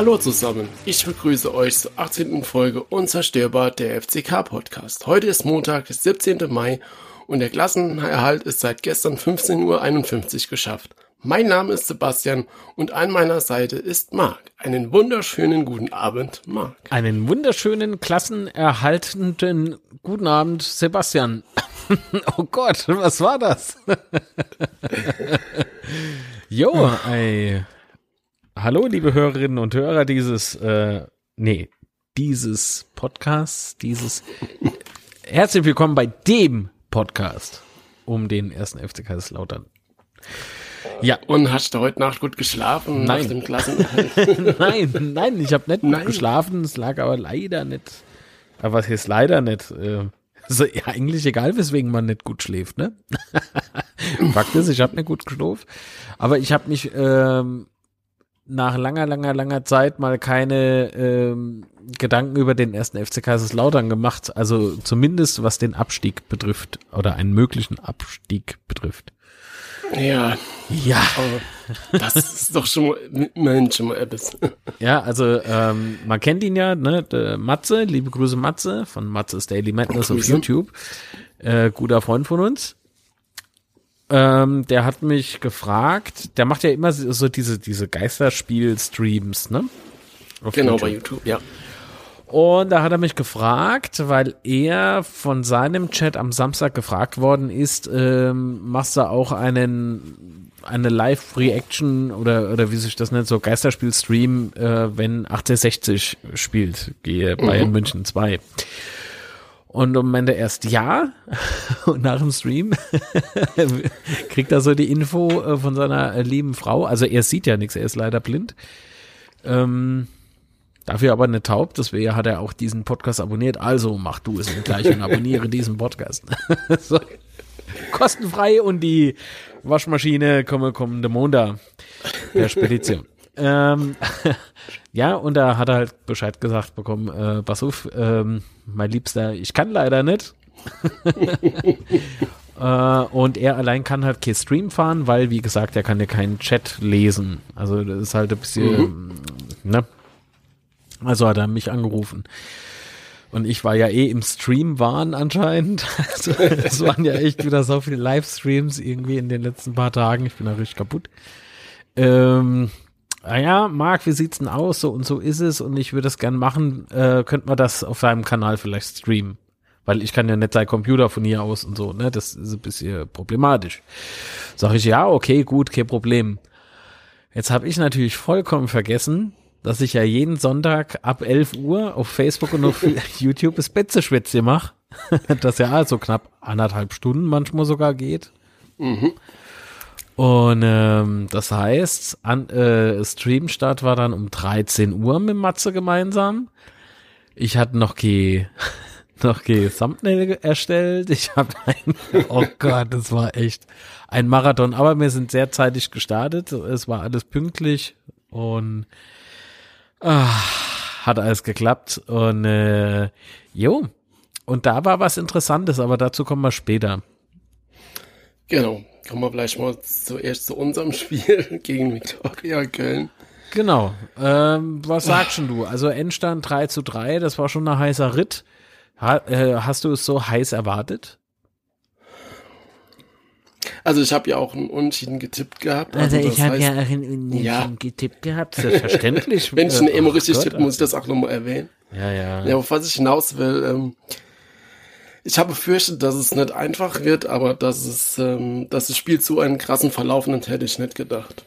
Hallo zusammen, ich begrüße euch zur 18. Folge Unzerstörbar der FCK Podcast. Heute ist Montag, 17. Mai und der Klassenerhalt ist seit gestern 15.51 Uhr geschafft. Mein Name ist Sebastian und an meiner Seite ist Marc. Einen wunderschönen guten Abend, Marc. Einen wunderschönen, klassenerhaltenden guten Abend, Sebastian. oh Gott, was war das? jo, ey. Hallo, liebe Hörerinnen und Hörer dieses, äh, nee, dieses Podcasts, dieses. Herzlich willkommen bei dem Podcast um den ersten FC Kaiserslautern. Ja. Und hast du heute Nacht gut geschlafen nein. nach dem Klassen? nein, nein, ich habe nicht nein. geschlafen. Es lag aber leider nicht. Aber was heißt leider nicht? Äh, also, ja, eigentlich egal, weswegen man nicht gut schläft, ne? Fakt ist, ich habe nicht gut geschlafen. Aber ich habe mich ähm, nach langer, langer, langer Zeit mal keine ähm, Gedanken über den ersten FC Kaiserslautern gemacht. Also zumindest was den Abstieg betrifft oder einen möglichen Abstieg betrifft. Ja. Ja. Aber das ist doch schon mal, immerhin schon mal etwas. Ja, also ähm, man kennt ihn ja, ne? Der Matze, liebe Grüße Matze von Matze's Daily Madness auf YouTube. Äh, guter Freund von uns. Ähm, der hat mich gefragt, der macht ja immer so diese, diese Geisterspiel-Streams, ne? Auf genau, YouTube. bei YouTube, ja. Und da hat er mich gefragt, weil er von seinem Chat am Samstag gefragt worden ist, ähm, machst du auch einen eine Live-Reaction oder oder wie sich das nennt, so Geisterspiel-Stream, äh, wenn 1860 spielt, gehe Bayern mhm. München 2. Und um meinte erst ja und nach dem Stream kriegt er so die Info äh, von seiner lieben Frau. Also er sieht ja nichts, er ist leider blind. Ähm, Dafür aber eine taub, deswegen hat er auch diesen Podcast abonniert. Also mach du es gleich und abonniere diesen Podcast. so. Kostenfrei und die Waschmaschine komme kommende Montag der Spedition. ähm, ja, und da hat er halt Bescheid gesagt bekommen, äh, pass auf, ähm, mein Liebster, ich kann leider nicht. äh, und er allein kann halt kein Stream fahren, weil, wie gesagt, er kann ja keinen Chat lesen. Also das ist halt ein bisschen, mhm. ne? Also hat er mich angerufen. Und ich war ja eh im Stream-Wahn anscheinend. Also, es waren ja echt wieder so viele Livestreams irgendwie in den letzten paar Tagen. Ich bin da richtig kaputt. Ähm, naja, Marc, wie sieht's denn aus? So und so ist es und ich würde es gern machen. Äh, könnte man das auf deinem Kanal vielleicht streamen? Weil ich kann ja nicht sein Computer von hier aus und so, ne? Das ist ein bisschen problematisch. Sag ich, ja, okay, gut, kein Problem. Jetzt habe ich natürlich vollkommen vergessen, dass ich ja jeden Sonntag ab 11 Uhr auf Facebook und auf YouTube das Betzeschwätze mache. das ja also knapp anderthalb Stunden manchmal sogar geht. Mhm. Und ähm, das heißt, an, äh, Streamstart war dann um 13 Uhr mit Matze gemeinsam. Ich hatte noch die noch die Thumbnail erstellt. Ich habe ein, oh Gott, das war echt ein Marathon. Aber wir sind sehr zeitig gestartet. Es war alles pünktlich und Ah, hat alles geklappt und äh, jo. Und da war was Interessantes, aber dazu kommen wir später. Genau. Kommen wir vielleicht mal zuerst zu unserem Spiel gegen Victoria Köln. Genau. Ähm, was sagst schon du? Also Endstand 3 zu 3, das war schon ein heißer Ritt. Ha, äh, hast du es so heiß erwartet? Also ich habe ja auch einen Unentschieden getippt gehabt. Also, also ich habe ja auch einen Unentschieden ja. getippt gehabt, selbstverständlich. Wenn ich einen immer richtig tippe, muss ich das auch nochmal erwähnen. Ja, ja. Ja, auf was ich hinaus will, ähm, ich habe befürchtet, dass es nicht einfach wird, aber dass es, ähm, dass das Spiel zu einem krassen Verlauf nimmt, hätte ich nicht gedacht.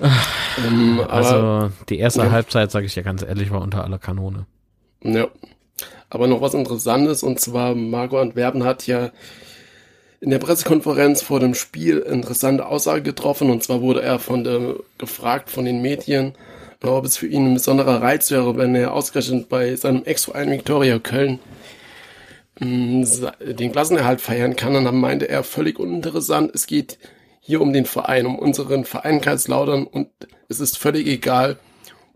ähm, also die erste ja. Halbzeit, sage ich ja ganz ehrlich, war unter aller Kanone. Ja. Aber noch was Interessantes, und zwar Marco Antwerpen hat ja in der Pressekonferenz vor dem Spiel interessante Aussage getroffen. Und zwar wurde er von der, gefragt von den Medien, ob es für ihn ein besonderer Reiz wäre, wenn er ausgerechnet bei seinem Ex-Verein Viktoria Köln mm, den Klassenerhalt feiern kann. Und dann meinte er völlig uninteressant, es geht hier um den Verein, um unseren Verein Kaiserslautern und es ist völlig egal,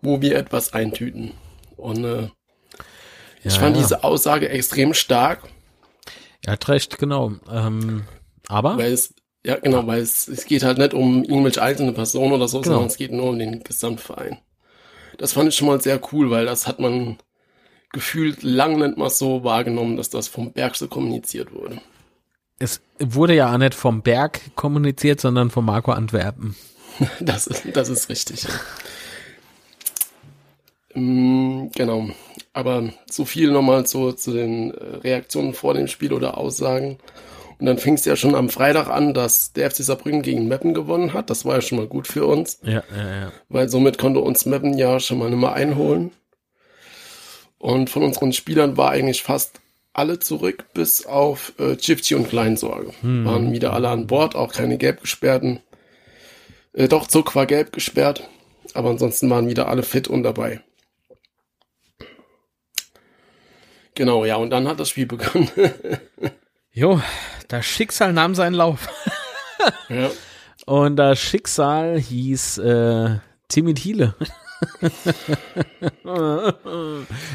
wo wir etwas eintüten. Und äh, ja, ich fand ja. diese Aussage extrem stark er hat recht, genau. Ähm, aber? Weil es, Ja, genau, weil es, es geht halt nicht um irgendwelche einzelne Personen oder so, Genau. sondern es geht nur um den Gesamtverein. Das fand ich schon mal sehr cool, weil das hat man gefühlt lang nicht mal so wahrgenommen, dass das vom Berg so kommuniziert wurde. Es wurde ja auch nicht vom Berg kommuniziert, sondern von Marco Antwerpen. Das ist, das ist richtig. Mm, genau. Aber so viel nochmal so zu den äh, Reaktionen vor dem Spiel oder Aussagen. Und dann fing es ja schon am Freitag an, dass der FC Saarbrücken gegen Meppen gewonnen hat. Das war ja schon mal gut für uns, Ja, ja, ja. weil somit konnte uns Meppen ja schon mal Nummer einholen. Und von unseren Spielern war eigentlich fast alle zurück, bis auf äh, Chifchi und Kleinsorge. Waren wieder alle an Bord, auch keine gelb gesperrten. Äh, doch, Zuck war gelb gesperrt, aber ansonsten waren wieder alle fit und dabei. Genau, ja, und dann hat das Spiel begonnen. Jo, das Schicksal nahm seinen Lauf. ja, Und das Schicksal hieß äh, Timmy Thiele.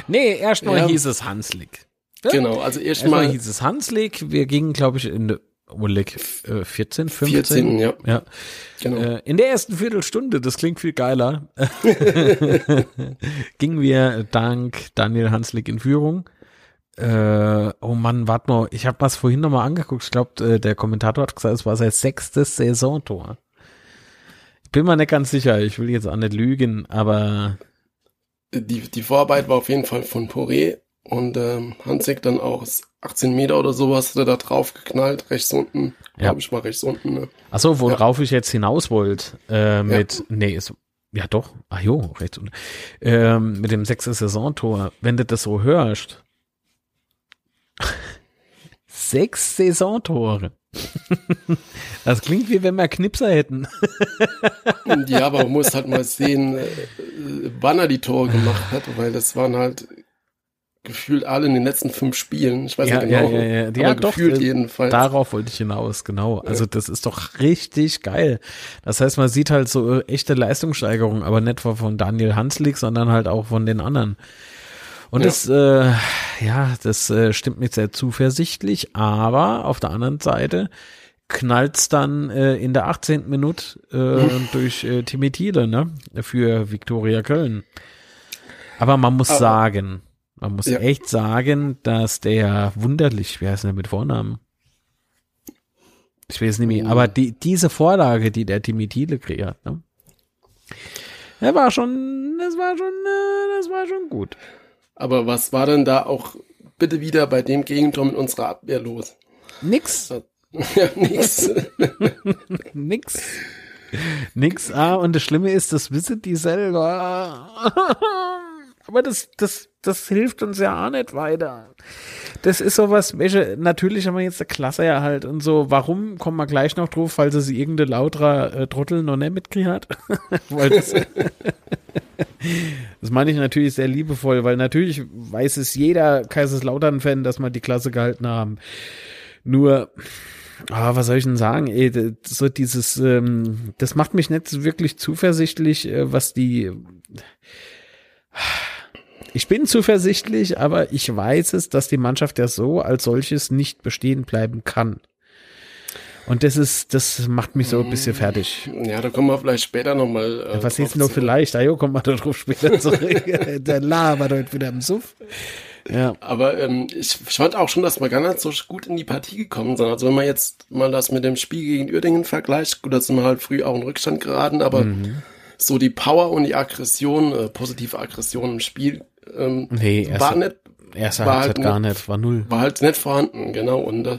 nee, erstmal Ja. hieß es Hanslik. genau, also Erstmal erstmal hieß es Hanslik. Wir gingen, glaube ich, in der Oleg, äh, 14, 15. 14, ja, Ja. genau. Äh, in der ersten Viertelstunde, das klingt viel geiler, gingen wir dank Daniel Hanslik in Führung. Äh, oh Mann, warte mal, ich habe was vorhin nochmal angeguckt. Ich glaube, äh, der Kommentator hat gesagt, es war sein sechstes Saisontor. Ich bin mir nicht ganz sicher, ich will jetzt auch nicht lügen, aber Die, die Vorarbeit war auf jeden Fall von Poré und ähm, Hansik dann auch aus 18 Meter oder sowas hat er da drauf geknallt, rechts unten, Ja. glaube ich mal rechts unten. Ne? Achso, worauf ich jetzt hinaus wollte, äh, mit, nee, ist, ja doch, ach jo, rechts unten, ähm, mit dem sechsten Saisontor, wenn du das so hörst, sechs Saisontore. das klingt wie wenn wir Knipser hätten. Ja, aber man muss halt mal sehen, äh, wann er die Tore gemacht hat, weil das waren halt gefühlt alle in den letzten fünf Spielen. Ich weiß Ja, nicht genau, ja, ja, ja. aber Ja, doch, gefühlt äh, jedenfalls. Darauf wollte ich hinaus, genau. Also das ist doch richtig geil. Das heißt, man sieht halt so äh, echte Leistungssteigerung, aber nicht von Daniel Hanslik, sondern halt auch von den anderen. Und Ja. das, äh, ja, das äh, stimmt mich sehr zuversichtlich, aber auf der anderen Seite knallt's dann äh, in der 18. Minute äh, durch äh, Timmy Thiele, ne, für Viktoria Köln. Aber man muss Aber- sagen, man muss Ja. echt sagen, dass der wunderlich, wie heißt der mit Vornamen? Ich weiß nicht mehr, aber die, diese Vorlage, die der Timmy Thiele kreiert, ne? Der war schon, das war schon, äh, das war schon gut. Aber was war denn da auch bitte wieder bei dem Gegentor mit unserer Abwehr los? Nix, ja, nix. nix. Nix. Ah, und das Schlimme ist, das wissen die selber. Aber das, das, das hilft uns ja auch nicht weiter. Das ist sowas, welche, natürlich haben wir jetzt eine Klasse ja halt und so. Warum kommen wir gleich noch drauf, falls es irgendeine lauterer äh, Trottel noch nicht mitgekriegt hat? das, meine ich natürlich sehr liebevoll, weil natürlich weiß es jeder Kaiserslautern-Fan, dass wir die Klasse gehalten haben. Nur, Ah, was soll ich denn sagen? Ey, so dieses, ähm, das macht mich nicht wirklich zuversichtlich, äh, was die. Ich bin zuversichtlich, aber ich weiß es, dass die Mannschaft ja so als solches nicht bestehen bleiben kann. Und das ist, das macht mich so ein bisschen fertig. ja, da kommen wir vielleicht später nochmal. Äh, Was drauf ist denn noch zu. vielleicht? Ah, jo, kommt mal darauf später zurück. Der labert heute wieder im Suff. Ja. Aber ähm, ich, ich fand auch schon, dass wir gar nicht so gut in die Partie gekommen sind. Also wenn man jetzt mal das mit dem Spiel gegen Uerdingen vergleicht, gut, da sind wir halt früh auch in Rückstand geraten, aber Mhm. so die Power und die Aggression, äh, positive Aggression im Spiel, ähm, Nee, war erste, nicht, erste war halt gar nicht- nicht, war null. war halt nicht vorhanden, genau. Und äh,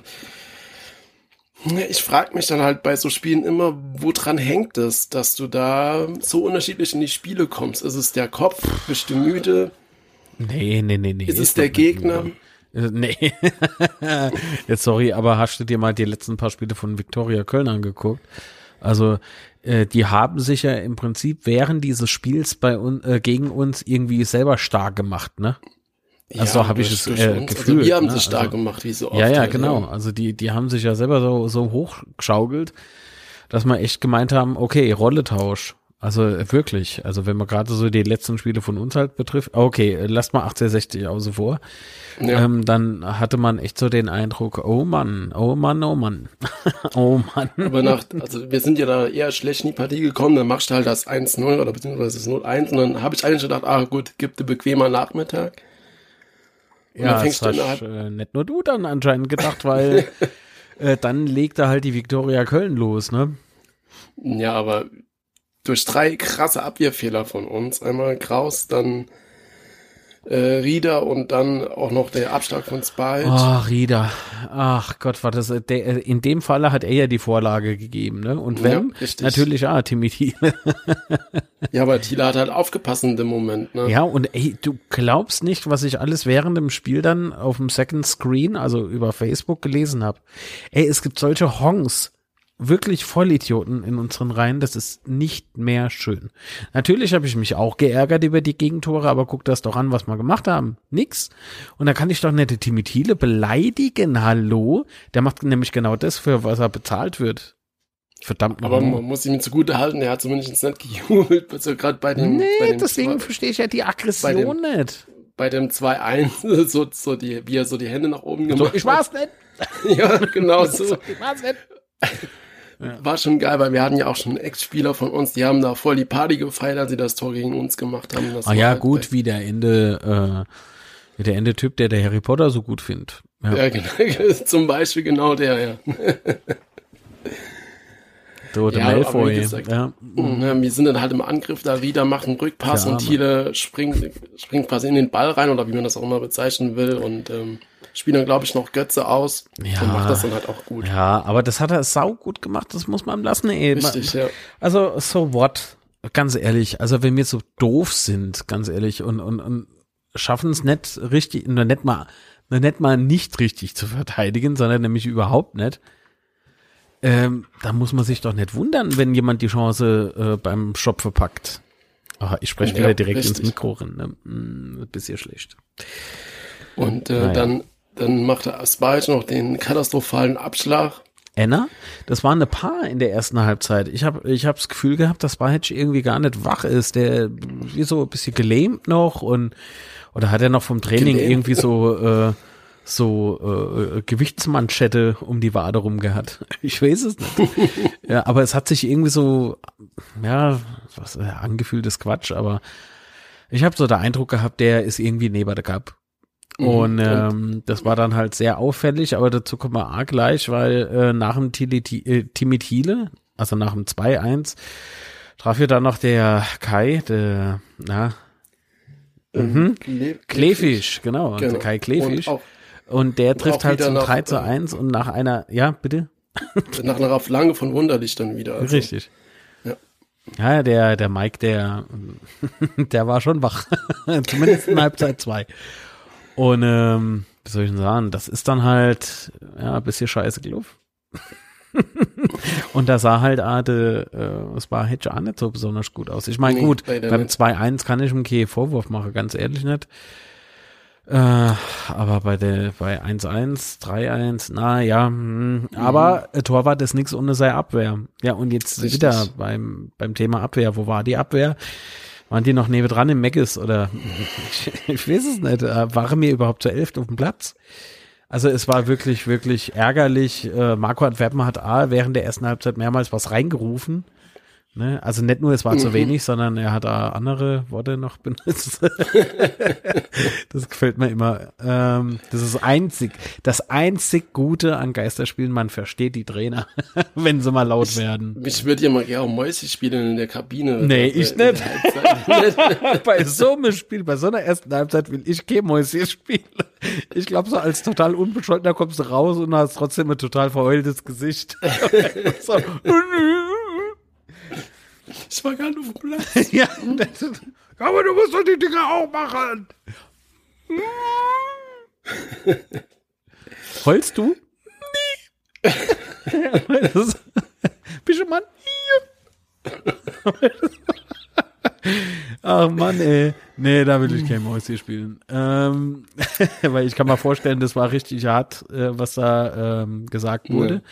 ich frage mich dann halt bei so Spielen immer, woran hängt es, dass du da so unterschiedlich in die Spiele kommst? Ist es der Kopf? Bist du müde? Nee, nee, nee, nee. Ist es doch der Gegner? müde. Äh, Nee. Jetzt sorry, aber hast du dir mal die letzten paar Spiele von Viktoria Köln angeguckt? Also, äh, die haben sich ja im Prinzip während dieses Spiels bei uns äh, gegen uns irgendwie selber stark gemacht, ne? Also habe ich es, äh, uns. gefühlt, Also wir haben ne? sie stark Also- gemacht, wie so oft. Ja, ja, halt, genau. Also die, die haben sich ja selber so, so hochgeschaukelt, dass wir echt gemeint haben, okay, Rolletausch. Also wirklich, also wenn man gerade so die letzten Spiele von uns halt betrifft, okay, lasst mal 1860 außen vor, ja. ähm, dann hatte man echt so den Eindruck, oh Mann, oh Mann, oh Mann, oh Mann. Aber nach, also wir sind ja da eher schlecht in die Partie gekommen, dann machst du halt das 1-0 oder beziehungsweise das 0-1 und dann habe ich eigentlich gedacht, ah gut, gibt ein bequemer Nachmittag. Und ja, das hast äh, nicht nur du dann anscheinend gedacht, weil äh, dann legt er halt die Viktoria Köln los, ne? Ja, aber durch drei krasse Abwehrfehler von uns. Einmal Kraus, dann äh, Rieder und dann auch noch der Abschlag von Spalt. Oh, Rieder. Ach Gott, war das, der, in dem Falle hat er ja die Vorlage gegeben, ne? Und wenn? Ja, Natürlich, ah, Timmy Thiele. ja, aber Thiele hat halt aufgepasst in dem Moment, ne? Ja, und ey, du glaubst nicht, was ich alles während dem Spiel dann auf dem Second Screen, also über Facebook gelesen habe. Ey, es gibt solche Hongs wirklich Vollidioten in unseren Reihen. Das ist nicht mehr schön. Natürlich habe ich mich auch geärgert über die Gegentore, aber guck das doch an, was wir gemacht haben. Nix. Und da kann ich doch nette Timmy Thiele beleidigen. Hallo? Der macht nämlich genau das, für was er bezahlt wird. Verdammt Aber man muss ihm zugute halten, er hat zumindest nicht gejubelt, also gerade bei dem. Nee, bei dem deswegen verstehe ich ja die Aggression bei dem, nicht. Bei dem 2-1, so, so die, wie er so die Hände nach oben gemacht so, ich war's nicht. ja, genau so. ich war's nicht. Ja. War schon geil, weil wir hatten ja auch schon Ex-Spieler von uns, die haben da voll die Party gefeiert, als sie das Tor gegen uns gemacht haben. Das ah ja, halt gut, wie der Ende, äh, wie der Ende-Typ, der der Harry Potter so gut findet. Ja, ja genau, zum Beispiel genau der, ja. So, ja, Malfoy. Gesagt, ja. Mhm, wir sind dann halt im Angriff, da wieder macht einen Rückpass ja, und Thiele springt, springt quasi in den Ball rein oder wie man das auch immer bezeichnen will und ähm, spielt dann, glaube ich, noch Götze aus ja, und macht das dann halt auch gut. Ja, aber das hat er sau gut gemacht, das muss man lassen. Ey. Richtig, ja. Also, so what? Ganz ehrlich, also wenn wir so doof sind, ganz ehrlich, und, und, und schaffen es nicht richtig, nur nicht mal, nur nicht mal nicht richtig zu verteidigen, sondern nämlich überhaupt nicht, ähm, da muss man sich doch nicht wundern, wenn jemand die Chance äh, beim Shop verpackt. Aha, ich spreche ja, wieder direkt richtig. ins Mikro rein. Ne? Hm, bisschen schlecht. Und äh, naja. dann dann macht er Spike noch den katastrophalen Abschlag. Enna, das waren eine Paar in der ersten Halbzeit. Ich habe ich hab das Gefühl gehabt, dass Bajic irgendwie gar nicht wach ist. Der wie so ein bisschen gelähmt noch und oder hat er noch vom Training gelähmt. irgendwie so äh, so äh, Gewichtsmanschette um die Wade rum gehabt. Ich weiß es nicht. ja, aber es hat sich irgendwie so ja, was ja, angefühltes Quatsch, aber ich habe so den Eindruck gehabt, der ist irgendwie neben der Cup. Mhm. Und ähm, das war dann halt sehr auffällig, aber dazu kommen wir auch gleich, weil äh, nach dem äh, Timmy Thiele, also nach dem 2-1, traf ja dann noch der Kai, der, na, ähm, mhm. Kle Klefisch, genau, genau. Der Kai Klefisch. Und, und der trifft halt zum 3 zu 1 und nach einer, ja, bitte? nach einer Flanke von Wunderlich dann wieder. Also. Richtig. Ja, der, der Mike, der, der war schon wach. Zumindest in Halbzeit 2. Und ähm, wie soll ich denn sagen, das ist dann halt ja ein bisschen scheiße gelaufen. und da sah halt Ade, äh, es war Hedge auch nicht so besonders gut aus. Ich meine, nee, gut, beim 2-1 kann ich ihm keinen Vorwurf machen, ganz ehrlich nicht. Äh, aber bei der bei 1-1, 3-1, na ja, mh, mhm. aber äh, Torwart ist nichts ohne seine Abwehr. Ja, und jetzt Richtig. wieder beim, beim Thema Abwehr. Wo war die Abwehr? Waren die noch neben dran im Meckes oder ich, ich weiß es nicht. Äh, waren wir überhaupt zur Elft auf dem Platz? Also es war wirklich, wirklich ärgerlich. Äh, Marco Antwerpen hat A während der ersten Halbzeit mehrmals was reingerufen. Ne? Also nicht nur, es war mhm. zu wenig, sondern er hat da andere Worte noch benutzt. das gefällt mir immer. Ähm, das ist einzig, das einzig Gute an Geisterspielen, man versteht die Trainer, wenn sie mal laut ich, werden. Ich würde ja mal gerne Mäuse spielen in der Kabine. Nee, ich nicht. bei so einem Spiel, bei so einer ersten Halbzeit will ich kein Mäuse spielen. Ich glaube, so als total unbescholtener kommst du raus und hast trotzdem ein total verheultes Gesicht. so. Ich war gar dem Platz. ja, aber du musst doch die Dinger auch machen. Heulst du? Nee. Bist du Mann? Ach Mann, ey. Nee, da will ich kein Mäuschen spielen. Ähm, weil ich kann mir vorstellen, das war richtig hart, äh, was da ähm, gesagt wurde.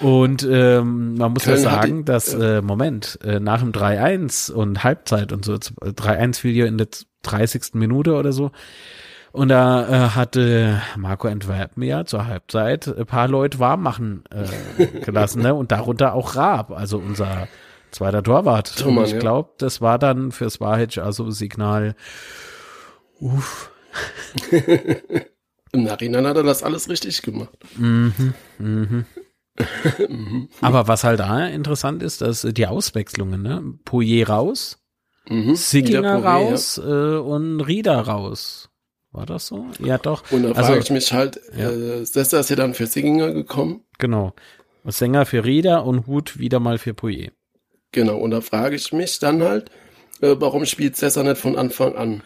Und ähm, man muss Köln ja sagen, die, dass, äh, Moment, äh, nach dem 3-1 und Halbzeit und so, 3-1 fiel ja in der 30. Minute oder so, und da äh, hatte Marco Antwerpen ja zur Halbzeit ein paar Leute warm machen äh, gelassen, ne? Und darunter auch Raab, also unser zweiter Torwart. Thomas, und ich glaube, das war dann fürs Wahrheit also Signal. Uff. Im Nachhinein hat er das alles richtig gemacht. Mhm, mhm. Aber was halt da interessant ist, dass die Auswechslungen, ne? Poyer raus, mhm. Sigginger raus ja. äh, und Rieder raus. War das so? Ja, doch. Und da also, frage ich mich halt, ja. äh, Sessa ist ja dann für Singinger gekommen. Genau. Sänger für Rieder und Hut wieder mal für Poyer. Genau, und da frage ich mich dann halt, äh, warum spielt Sessa nicht von Anfang an?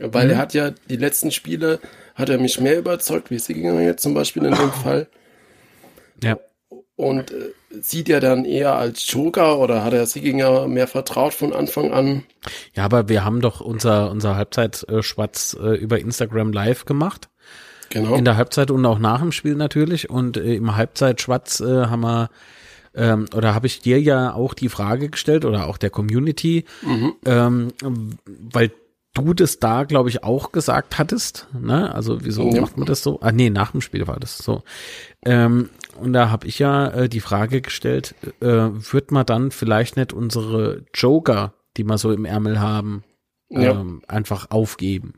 Weil mhm. er hat ja die letzten Spiele, hat er mich mehr überzeugt, wie Singinger jetzt zum Beispiel in dem Fall. Ja und äh, sieht er dann eher als Joker oder hat er Sieginger mehr vertraut von Anfang an? Ja, aber wir haben doch unser, unser Halbzeitschwatz äh, über Instagram live gemacht. Genau. In der Halbzeit und auch nach dem Spiel natürlich. Und äh, im Halbzeitschwatz äh, haben wir ähm, oder habe ich dir ja auch die Frage gestellt oder auch der Community, mhm. ähm, weil du das da, glaube ich, auch gesagt hattest. Ne? Also wieso ja. macht man das so? Ah, nee, nach dem Spiel war das so. Ähm, und da habe ich ja äh, die Frage gestellt, äh, wird man dann vielleicht nicht unsere Joker, die wir so im Ärmel haben, ja. ähm, einfach aufgeben?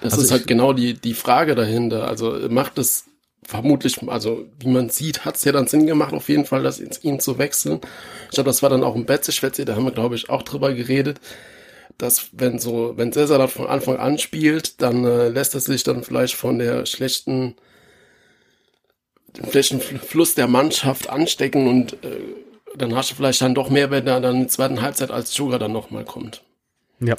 Das also ist halt genau die, die Frage dahinter. Also macht es vermutlich, also wie man sieht, hat es ja dann Sinn gemacht, auf jeden Fall, das ihn zu wechseln. Ich glaube, das war dann auch ein Betze-Schwätze, da haben wir, glaube ich, auch drüber geredet dass wenn so, wenn Cesar das von Anfang an spielt, dann äh, lässt er sich dann vielleicht von der schlechten den schlechten Fluss der Mannschaft anstecken und äh, dann hast du vielleicht dann doch mehr, wenn er dann in der zweiten Halbzeit als Joker dann nochmal kommt. Ja.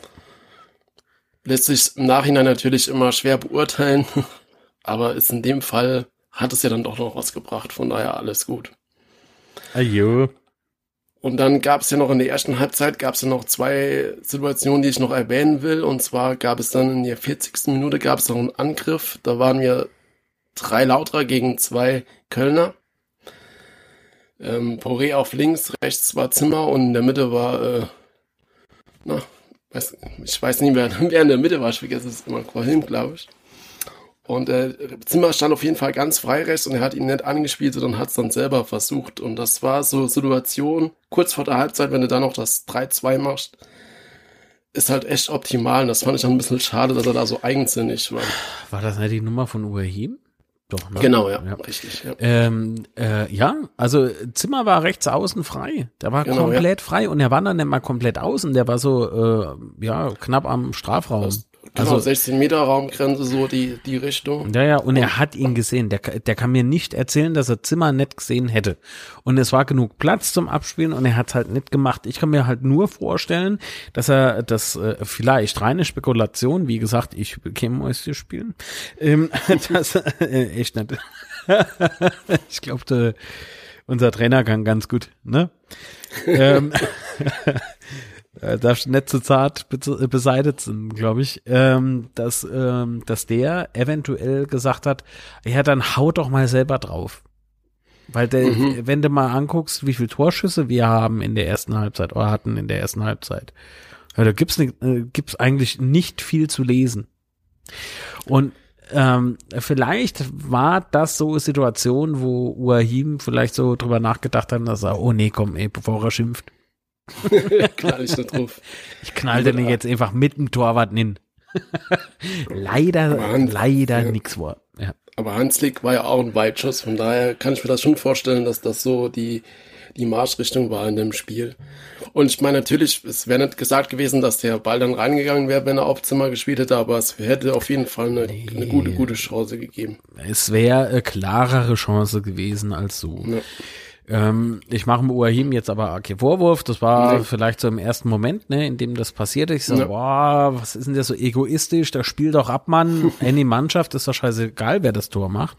Lässt sich im Nachhinein natürlich immer schwer beurteilen, aber ist in dem Fall, hat es ja dann doch noch was gebracht, von daher alles gut. Ajo. Und dann gab es ja noch in der ersten Halbzeit gab es ja noch zwei Situationen, die ich noch erwähnen will. Und zwar gab es dann in der 40. Minute gab es noch einen Angriff. Da waren wir drei Lauterer gegen zwei Kölner. Ähm, Poré auf links, rechts war Zimmer und in der Mitte war, äh, na, weiß, ich weiß nicht, wer, wer in der Mitte war, ich vergesse es immer, Quahim, glaube ich. Und äh, Zimmer stand auf jeden Fall ganz frei rechts und er hat ihn nicht angespielt, sondern hat es dann selber versucht. Und das war so Situation, kurz vor der Halbzeit, wenn du da noch das 3-2 machst, ist halt echt optimal. Und das fand ich dann ein bisschen schade, dass er da so eigensinnig war. War das nicht die Nummer von Uahim? Doch, ne? Genau, ja, ja. richtig. Ja. Ähm, äh, ja, also Zimmer war rechts außen frei. Der war genau, komplett ja. frei und er war dann nicht mal komplett außen. Der war so, äh, ja, knapp am Strafraum. Das, Genau, also 16 Meter Raumgrenze, so die, die Richtung. Ja, ja, und er hat ihn gesehen. Der, der kann mir nicht erzählen, dass er Zimmer nicht gesehen hätte. Und es war genug Platz zum Abspielen und er hat halt nicht gemacht. Ich kann mir halt nur vorstellen, dass er das äh, vielleicht reine Spekulation, wie gesagt, ich bekäme Mäuschen spielen, ähm, das äh, echt nicht. ich glaube, unser Trainer kann ganz gut, ne? ähm, äh, darfst nicht zu zart beseitigt sind, glaube ich, ähm, dass, ähm, dass der eventuell gesagt hat, ja, dann haut doch mal selber drauf. Weil der, mhm. wenn du mal anguckst, wie viele Torschüsse wir haben in der ersten Halbzeit oder hatten in der ersten Halbzeit, ja, da gibt's, ne, äh, gibt's eigentlich nicht viel zu lesen. Und ähm, vielleicht war das so eine Situation, wo Uahim vielleicht so drüber nachgedacht hat, dass er, oh nee, komm, ey, bevor er schimpft. knall ich da drauf. Ich knall den jetzt einfach mit dem Torwart hin. leider, Hans, leider ja. nix war. Ja. Aber Hanslik war ja auch ein Weitschuss, von daher kann ich mir das schon vorstellen, dass das so die, die Marschrichtung war in dem Spiel. Und ich meine natürlich, es wäre nicht gesagt gewesen, dass der Ball dann reingegangen wäre, wenn er auf Zimmer gespielt hätte, aber es hätte auf jeden Fall eine, nee. eine gute, gute Chance gegeben. Es wäre eine klarere Chance gewesen als so. Ja. Ähm, ich mache Uahim jetzt aber okay Vorwurf. Das war nee. vielleicht so im ersten Moment, ne, in dem das passierte. Ich so, ja. boah, was ist denn der so egoistisch? Der spielt doch ab, Mann. Any Mannschaft ist doch scheißegal, wer das Tor macht.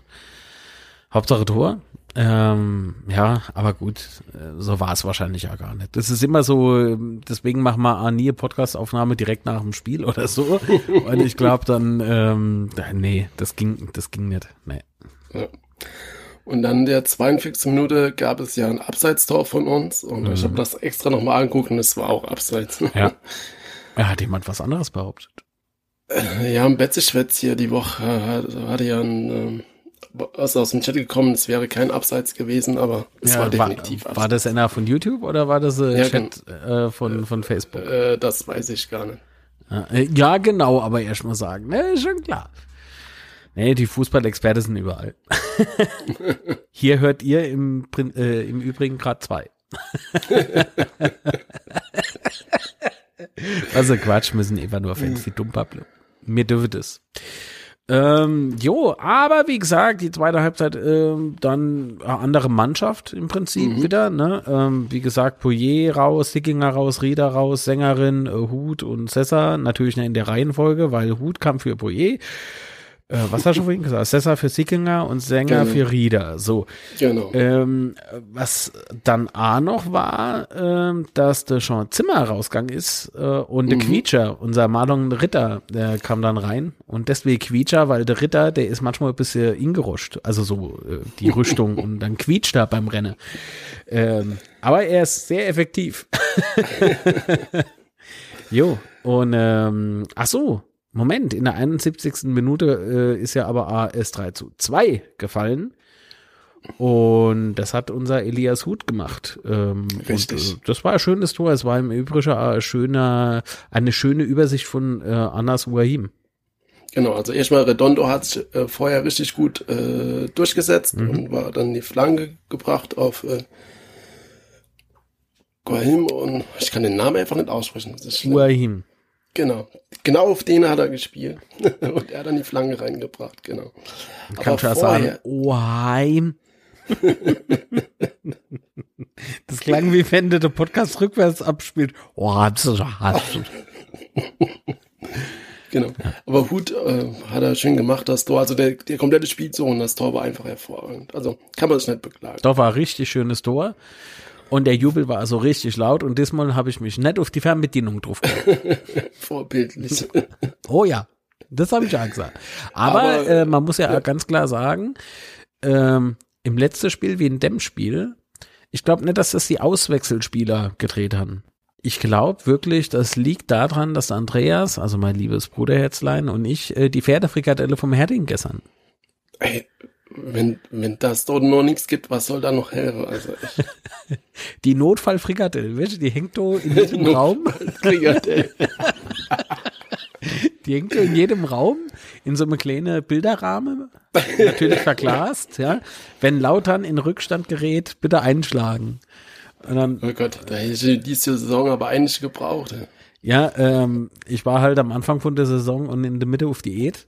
Hauptsache Tor. Ähm, ja, aber gut, äh, so war es wahrscheinlich ja gar nicht. Das ist immer so, deswegen machen wir nie Podcast-Aufnahme direkt nach dem Spiel oder so. Und ich glaube dann, ähm, nee, das ging, das ging nicht. Nee. Ja. Und dann in der 42. Minute gab es ja ein Abseitstor von uns und ich habe das extra nochmal angeguckt und es war auch Abseits. Ja. Ja, hat jemand was anderes behauptet? Ja, ein Betzeschwätz hier die Woche hat, hatte ja ein, ähm, also aus dem Chat gekommen, es wäre kein Abseits gewesen, aber es Ja, war definitiv war, war das einer von YouTube oder war das äh, Ja, Chat äh, von, von Facebook? Äh, das weiß ich gar nicht. Ja, äh, genau, aber erst mal sagen, ne, schon klar. Nee, die Fußballexperte sind überall. Hier hört ihr im, äh, im Übrigen gerade zwei. also Quatsch, müssen einfach nur Fans, die dumm Pablo. Mir dürfe das. Ähm, jo, aber wie gesagt, die zweite Halbzeit ähm, dann eine andere Mannschaft im Prinzip wieder. Ne? Ähm, wie gesagt, Poyer raus, Sickinger raus, Rieder raus, Sängerin, äh, Hut und Sessa. Natürlich in der Reihenfolge, weil Hut kam für Poyer. Äh, was hast du vorhin gesagt? Sessa für Sickinger und Sänger Genau. für Rieder. So. Genau. Ähm, was dann A noch war, ähm, dass der Sean Zimmer rausgegangen ist äh, und der Quietscher, unser Marlon Ritter, der kam dann rein. Und deswegen Quietscher, weil der Ritter, der ist manchmal ein bisschen ingeruscht, also so äh, die Rüstung und dann quietscht er beim Rennen. Ähm, aber er ist sehr effektiv. jo, und ähm, ach so, Moment, in der 71. Minute äh, ist ja aber AS 3 zu 2 gefallen. Und das hat unser Elias Huth gemacht. Ähm, Richtig. Und, äh, das war ein schönes Tor. Es war im Übrigen ein schöner, eine schöne Übersicht von äh, Anas Uahim. Genau, also erstmal Redondo hat sich äh, vorher richtig gut äh, durchgesetzt und war dann die Flanke gebracht auf äh, Guahim und ich kann den Namen einfach nicht aussprechen. Das ist schlimm. Uahim. Genau. Genau auf den hat er gespielt. und er hat dann die Flanke reingebracht, genau. Kannst du ja sagen, Uahim. das klang wie wenn du den Podcast rückwärts abspielt. Oh, das ist Genau. Aber Hut äh, hat er schön gemacht, das Tor. Also der, der komplette Spielzug und das Tor war einfach hervorragend. Also kann man sich nicht beklagen. Doch war ein richtig schönes Tor. Und der Jubel war also richtig laut und diesmal habe ich mich nicht auf die Fernbedienung drauf. Vorbildlich. Oh ja, das habe ich auch gesagt. Aber, Aber, äh, man muss ja, ja. ganz klar sagen, ähm, im letzten Spiel wie in dem Spiel, ich glaube nicht, dass das die Auswechselspieler gedreht haben. Ich glaube wirklich, das liegt daran, dass Andreas, also mein liebes Bruderherzlein und ich, äh, die Pferdefrikadelle vom Herding gestern. Ey, wenn, wenn das dort noch nichts gibt, was soll da noch helfen? Also. Die Notfallfrikadelle, weißt du, die hängt da in jedem Raum. Die hängt in jedem Raum in so einem kleinen Bilderrahmen, natürlich verglast, ja. Wenn Lautern in Rückstand gerät, bitte einschlagen. Und dann, Oh Gott, da hätte ich diese Saison aber eigentlich gebraucht. ja, ähm, ich war halt am Anfang von der Saison und in der Mitte auf Diät.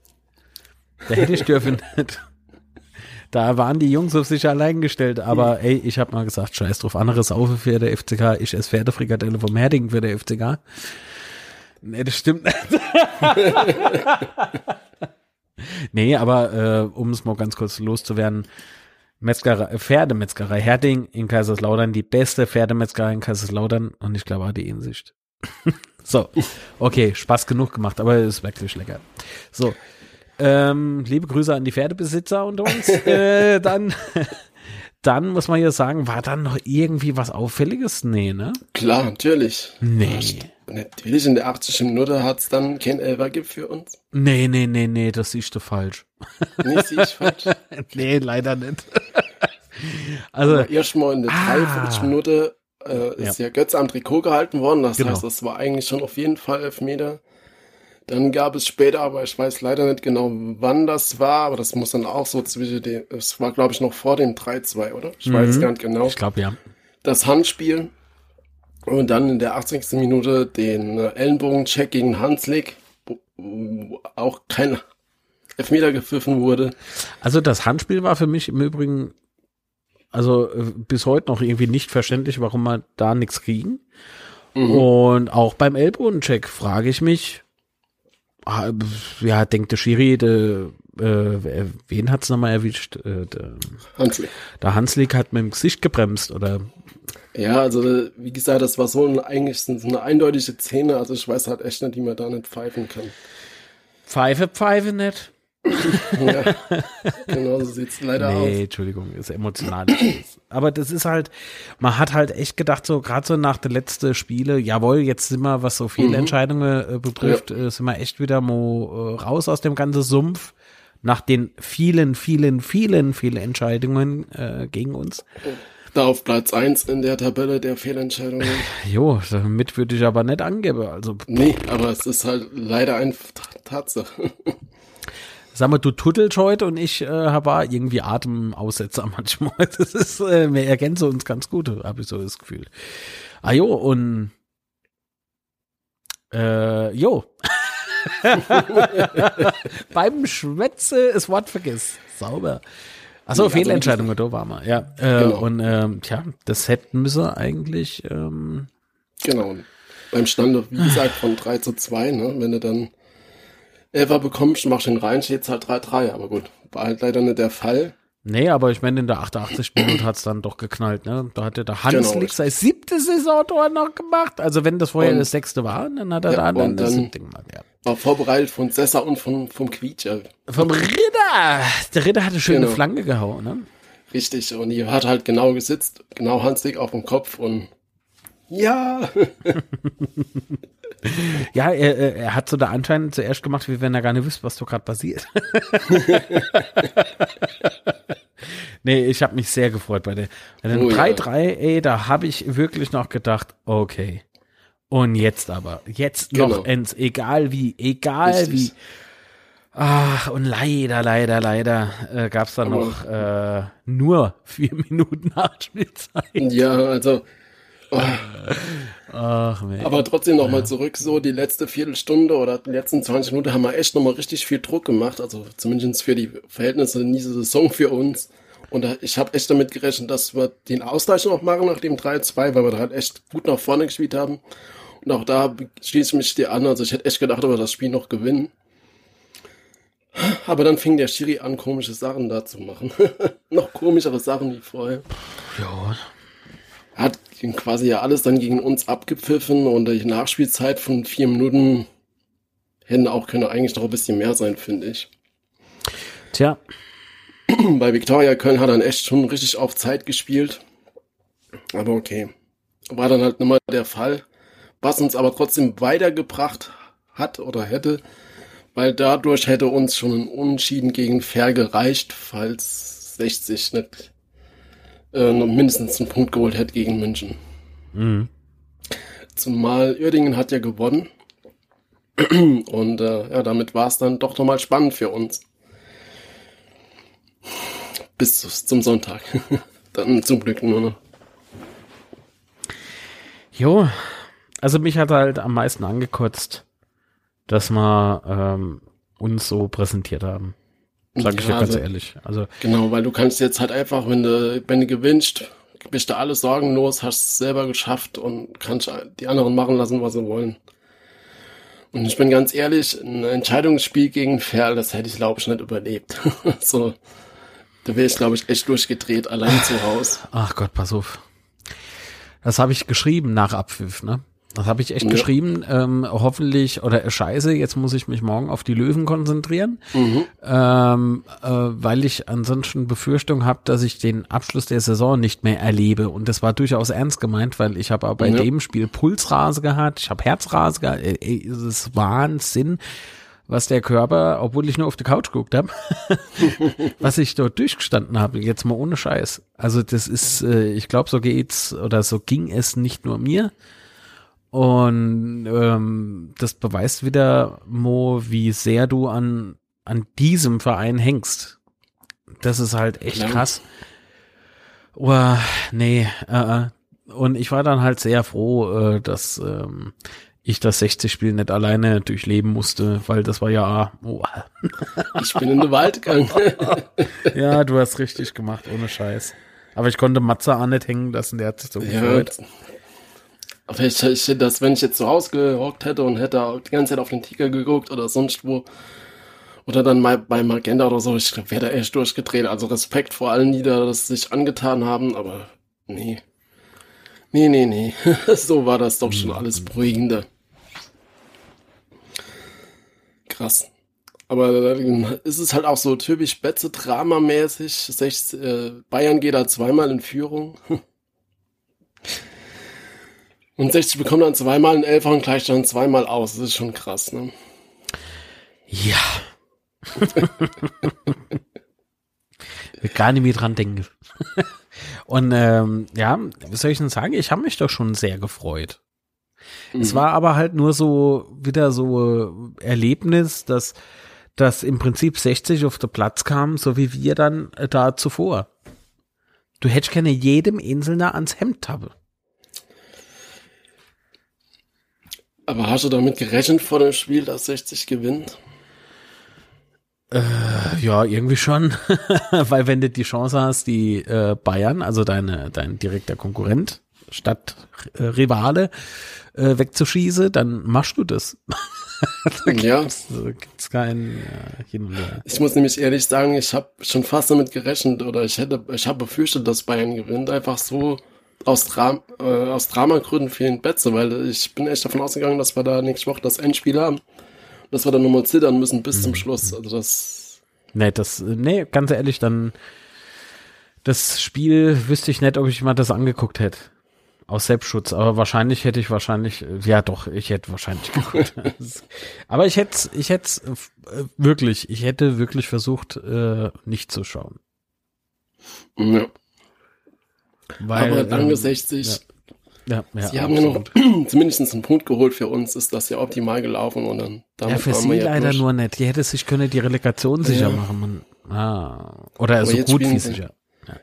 Da hätte ich dürfen nicht. Da waren die Jungs auf sich allein gestellt, aber ey, ich habe mal gesagt, scheiß drauf, andere saufe für der FCK, ich esse Pferdefrikadelle vom Herding für der FCK. Nee, das stimmt nicht. nee, aber äh, um es mal ganz kurz loszuwerden, Metzgerei, Pferdemetzgerei Herding in Kaiserslautern, die beste Pferdemetzgerei in Kaiserslautern und ich glaube auch die Insicht. so, okay, Spaß genug gemacht, aber es ist wirklich lecker. So, ähm, liebe Grüße an die Pferdebesitzer unter uns. äh, dann, dann muss man ja sagen, war dann noch irgendwie was Auffälliges? Nee, ne? Klar, natürlich. Nee. Natürlich, in der 80. Minute hat es dann kein Elfer gibt für uns. Nee, nee, nee, nee, das siehst du falsch. Nee, sehe ich falsch. nee, leider nicht. also, erstmal in der Ah. 43. Minute äh, ist ja. Götz am Trikot gehalten worden. Das Genau. heißt, das war eigentlich schon auf jeden Fall Elfmeter. Dann gab es später, aber ich weiß leider nicht genau, wann das war, aber das muss dann auch so zwischen dem, es war glaube ich noch vor dem 3-2, oder? Ich weiß Mhm. gar nicht genau. ich glaube ja. Das Handspiel und dann in der 80. Minute den Ellenbogen-Check gegen Hanslik, wo, auch kein Elfmeter gepfiffen wurde. Also das Handspiel war für mich im Übrigen, also äh, bis heute noch irgendwie nicht verständlich, warum man da nichts kriegen. Und auch beim Ellbogencheck frage ich mich, ja, denkt der Schiri, der, äh, wen hat's nochmal erwischt? Äh, der, Hanslik. der Hanslik hat mit dem Gesicht gebremst oder Ja, also wie gesagt, das war so ein, eigentlich so eine eindeutige Szene, also ich weiß halt echt nicht, wie man da nicht pfeifen kann. Pfeife, Pfeife nicht. ja, genau so sieht es leider nee, aus. Nee, Entschuldigung, ist emotional. Aber das ist halt, man hat halt echt gedacht, so gerade so nach der letzten Spiele, jawohl, jetzt sind wir, was so viele mhm. Entscheidungen äh, betrifft, ja. äh, sind wir echt wieder mo, äh, raus aus dem ganzen Sumpf nach den vielen, vielen, vielen, vielen Entscheidungen äh, gegen uns. Da auf Platz 1 in der Tabelle der Fehlentscheidungen. Jo, damit würde ich aber nicht angeben. Also, nee, aber es ist halt leider ein Tatsache. Sag mal, du tuttelst heute und ich äh, habe irgendwie Atemaussetzer manchmal. Das ist, äh, wir ergänzen uns ganz gut, habe ich so das Gefühl. Ah jo, und äh, jo. Beim Schwätze das Wort vergiss. Sauber. Achso, also Fehlentscheidung, da war man. Ja. Äh, genau. Und ähm, tja, das hätten müssen eigentlich. Ähm, genau. Beim Stand, wie gesagt, von 3 zu 2, ne? Wenn du dann Elfer bekommst, machst ihn rein, steht halt 3-3. Aber gut, war halt leider nicht der Fall. Nee, aber ich meine, in der 88. Minute hat es dann doch geknallt, ne? Da hat der Hans genau, sein siebtes Saisontor noch gemacht. Also wenn das vorher und, das sechste war, dann hat er ja, da dann das Ding mal gehabt. War vorbereitet von Sessa und von, vom Quietscher. Vom Ritter! Der Ritter hatte schöne genau. Flanke gehauen, ne? Richtig, und die hat halt genau gesitzt, genau Hansdick auf dem Kopf und ja. ja, er, er hat so da anscheinend zuerst gemacht, wie wenn er gar nicht wüsste, was da gerade passiert. nee, ich habe mich sehr gefreut bei der. Bei den 3-3, ja. ey, da habe ich wirklich noch gedacht, okay. Und jetzt aber, jetzt genau. noch ends, egal wie, egal Richtig. wie. Ach, und leider, leider, leider äh, gab es dann aber noch äh, nur vier Minuten Nachspielzeit. Ja, also Oh. Ach, Aber trotzdem nochmal ja. zurück, so die letzte Viertelstunde oder die letzten 20 Minuten haben wir echt nochmal richtig viel Druck gemacht, also zumindest für die Verhältnisse in dieser Saison für uns. Und ich habe echt damit gerechnet, dass wir den Ausgleich noch machen nach dem 3-2, weil wir da halt echt gut nach vorne gespielt haben. Und auch da schließe ich mich dir an, also ich hätte echt gedacht, dass wir das Spiel noch gewinnen. Aber dann fing der Schiri an, komische Sachen da zu machen. noch komischere Sachen wie vorher. Ja. Hat quasi ja alles dann gegen uns abgepfiffen und die Nachspielzeit von vier Minuten hätten auch können eigentlich noch ein bisschen mehr sein, finde ich. Tja. Bei Viktoria Köln hat er dann echt schon richtig auf Zeit gespielt. Aber okay. War dann halt nochmal der Fall. Was uns aber trotzdem weitergebracht hat oder hätte, weil dadurch hätte uns schon ein Unentschieden gegen Fair gereicht, falls 60 nicht äh, noch mindestens einen Punkt geholt hätte gegen München. Mhm. Zumal Uerdingen hat ja gewonnen. Und äh, ja, damit war es dann doch nochmal spannend für uns. Bis zum Sonntag. dann zum Glück nur noch. Jo, also mich hat halt am meisten angekotzt, dass wir ähm, uns so präsentiert haben. Sag ich ja, dir ganz also, ehrlich. Also genau, weil du kannst jetzt halt einfach, wenn du, wenn du gewinnst, bist du alles sorgenlos, hast es selber geschafft und kannst die anderen machen lassen, was sie wollen. Und ich bin ganz ehrlich, ein Entscheidungsspiel gegen Ferl, das hätte ich glaube ich nicht überlebt. so, da wäre ich glaube ich echt durchgedreht, allein zu Hause. Ach Gott, pass auf. Das habe ich geschrieben nach Abpfiff, ne? Das habe ich echt ja. geschrieben. Ähm, hoffentlich, oder äh, scheiße, jetzt muss ich mich morgen auf die Löwen konzentrieren, mhm. ähm, äh, weil ich ansonsten Befürchtung habe, dass ich den Abschluss der Saison nicht mehr erlebe. Und das war durchaus ernst gemeint, weil ich habe bei ja. dem Spiel Pulsrase gehabt, ich habe Herzrase gehabt. Äh, es ist Wahnsinn was der Körper, obwohl ich nur auf die Couch geguckt habe, was ich dort durchgestanden habe, jetzt mal ohne Scheiß. Also das ist, äh, ich glaube, so geht's oder so ging es nicht nur mir, und ähm, das beweist wieder, Mo, wie sehr du an, an diesem Verein hängst. Das ist halt echt ja. krass. Oh, nee, äh, äh, und ich war dann halt sehr froh, äh, dass ähm, ich das 60-Spiel nicht alleine durchleben musste, weil das war ja. Oh. Ich bin in den Wald gegangen. ja, du hast richtig gemacht, ohne Scheiß. Aber ich konnte Matze auch nicht hängen lassen, der hat sich so ja, gefreut. Aber ich, ich, das, wenn ich jetzt zu Hause gehockt hätte und hätte die ganze Zeit auf den Tiger geguckt oder sonst wo, oder dann mal bei Magenta oder so, ich wäre da echt durchgedreht. Also Respekt vor allen, die da das sich angetan haben, aber nee. Nee, nee, nee. so war das doch schon alles beruhigender. Krass. Aber dann ist es halt auch so typisch Betze-Drama-mäßig. Äh, Bayern geht da zweimal in Führung. Und 60 bekommt dann zweimal einen Elfer und gleicht dann zweimal aus. Das ist schon krass, ne? Ja. Will gar nicht mehr dran denken. und ähm, ja, wie soll ich denn sagen? Ich habe mich doch schon sehr gefreut. Mhm. Es war aber halt nur so wieder so Erlebnis, dass, dass im Prinzip 60 auf den Platz kam, so wie wir dann äh, da zuvor. Du hättest gerne jedem Inselner ans Hemd tappe. Aber hast du damit gerechnet vor dem Spiel, dass 60 gewinnt? Äh, ja, irgendwie schon. Weil wenn du die Chance hast, die äh, Bayern, also deine, dein direkter Konkurrent, statt äh, Rivale, äh, wegzuschießen, dann machst du das. da ja. Gibt's, gibt's keinen ja, hin und her. Ich muss nämlich ehrlich sagen, ich habe schon fast damit gerechnet oder ich hätte, ich habe befürchtet, dass Bayern gewinnt, einfach so aus, Dra äh, aus Dramagründen fehlen Betze, weil ich bin echt davon ausgegangen, dass wir da nächste Woche das Endspiel haben. Dass wir dann nochmal zittern müssen bis mhm. zum Schluss. Also das. Nee, das, nee, ganz ehrlich, dann das Spiel wüsste ich nicht, ob ich mal das angeguckt hätte. Aus Selbstschutz, aber wahrscheinlich hätte ich wahrscheinlich, ja doch, ich hätte wahrscheinlich geguckt. aber ich hätte, ich hätte äh, wirklich, ich hätte wirklich versucht, äh, nicht zu schauen. Ja. Weil, Aber danke ähm, 60. Ja. Ja, Sie haben ja noch zumindest einen Punkt geholt für uns, ist das ja optimal gelaufen und dann damit Ja, für sie leider durch. nur nicht. Die hätte sich können die Relegation sicher machen. Man, ah, oder so gut wie sicher.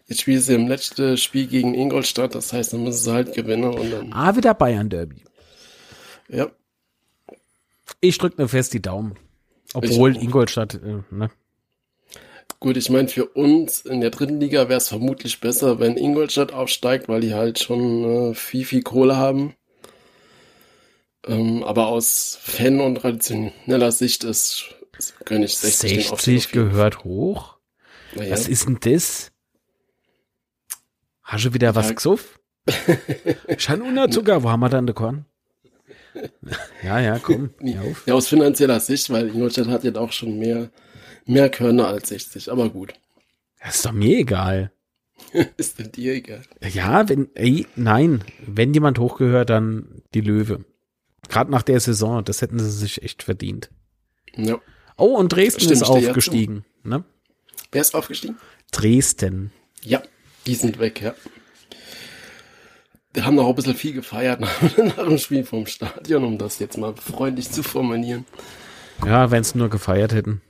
Jetzt spielen sie im letzten Spiel gegen Ingolstadt, das heißt, dann müssen sie halt gewinnen und dann. Ah, wieder Bayern Derby. Ja. Ich drücke mir fest die Daumen. Obwohl Ingolstadt, äh, ne? Gut, ich meine, für uns in der dritten Liga wäre es vermutlich besser, wenn Ingolstadt aufsteigt, weil die halt schon äh, viel, viel Kohle haben. Ähm, aber aus Fan- und traditioneller Sicht ist, ist König 60, 60 gehört hoch? Naja. Was ist denn das? Hast du wieder was ja. gesoffen? Schein Unterzucker, wo haben wir dann Korn? Ja, ja, komm. Ja, aus finanzieller Sicht, weil Ingolstadt hat jetzt auch schon mehr mehr Körner als 60, aber gut. Das ist doch mir egal. ist denn dir egal? Ja, wenn, ey, nein, wenn jemand hochgehört, dann die Löwe. Gerade nach der Saison, das hätten sie sich echt verdient. Ja. Oh, und Dresden Stimmt, ist aufgestiegen, ne? Wer ist aufgestiegen? Dresden. Ja, die sind weg, ja. Die haben noch ein bisschen viel gefeiert nach, nach dem Spiel vom Stadion, um das jetzt mal freundlich zu formulieren. Ja, wenn sie nur gefeiert hätten.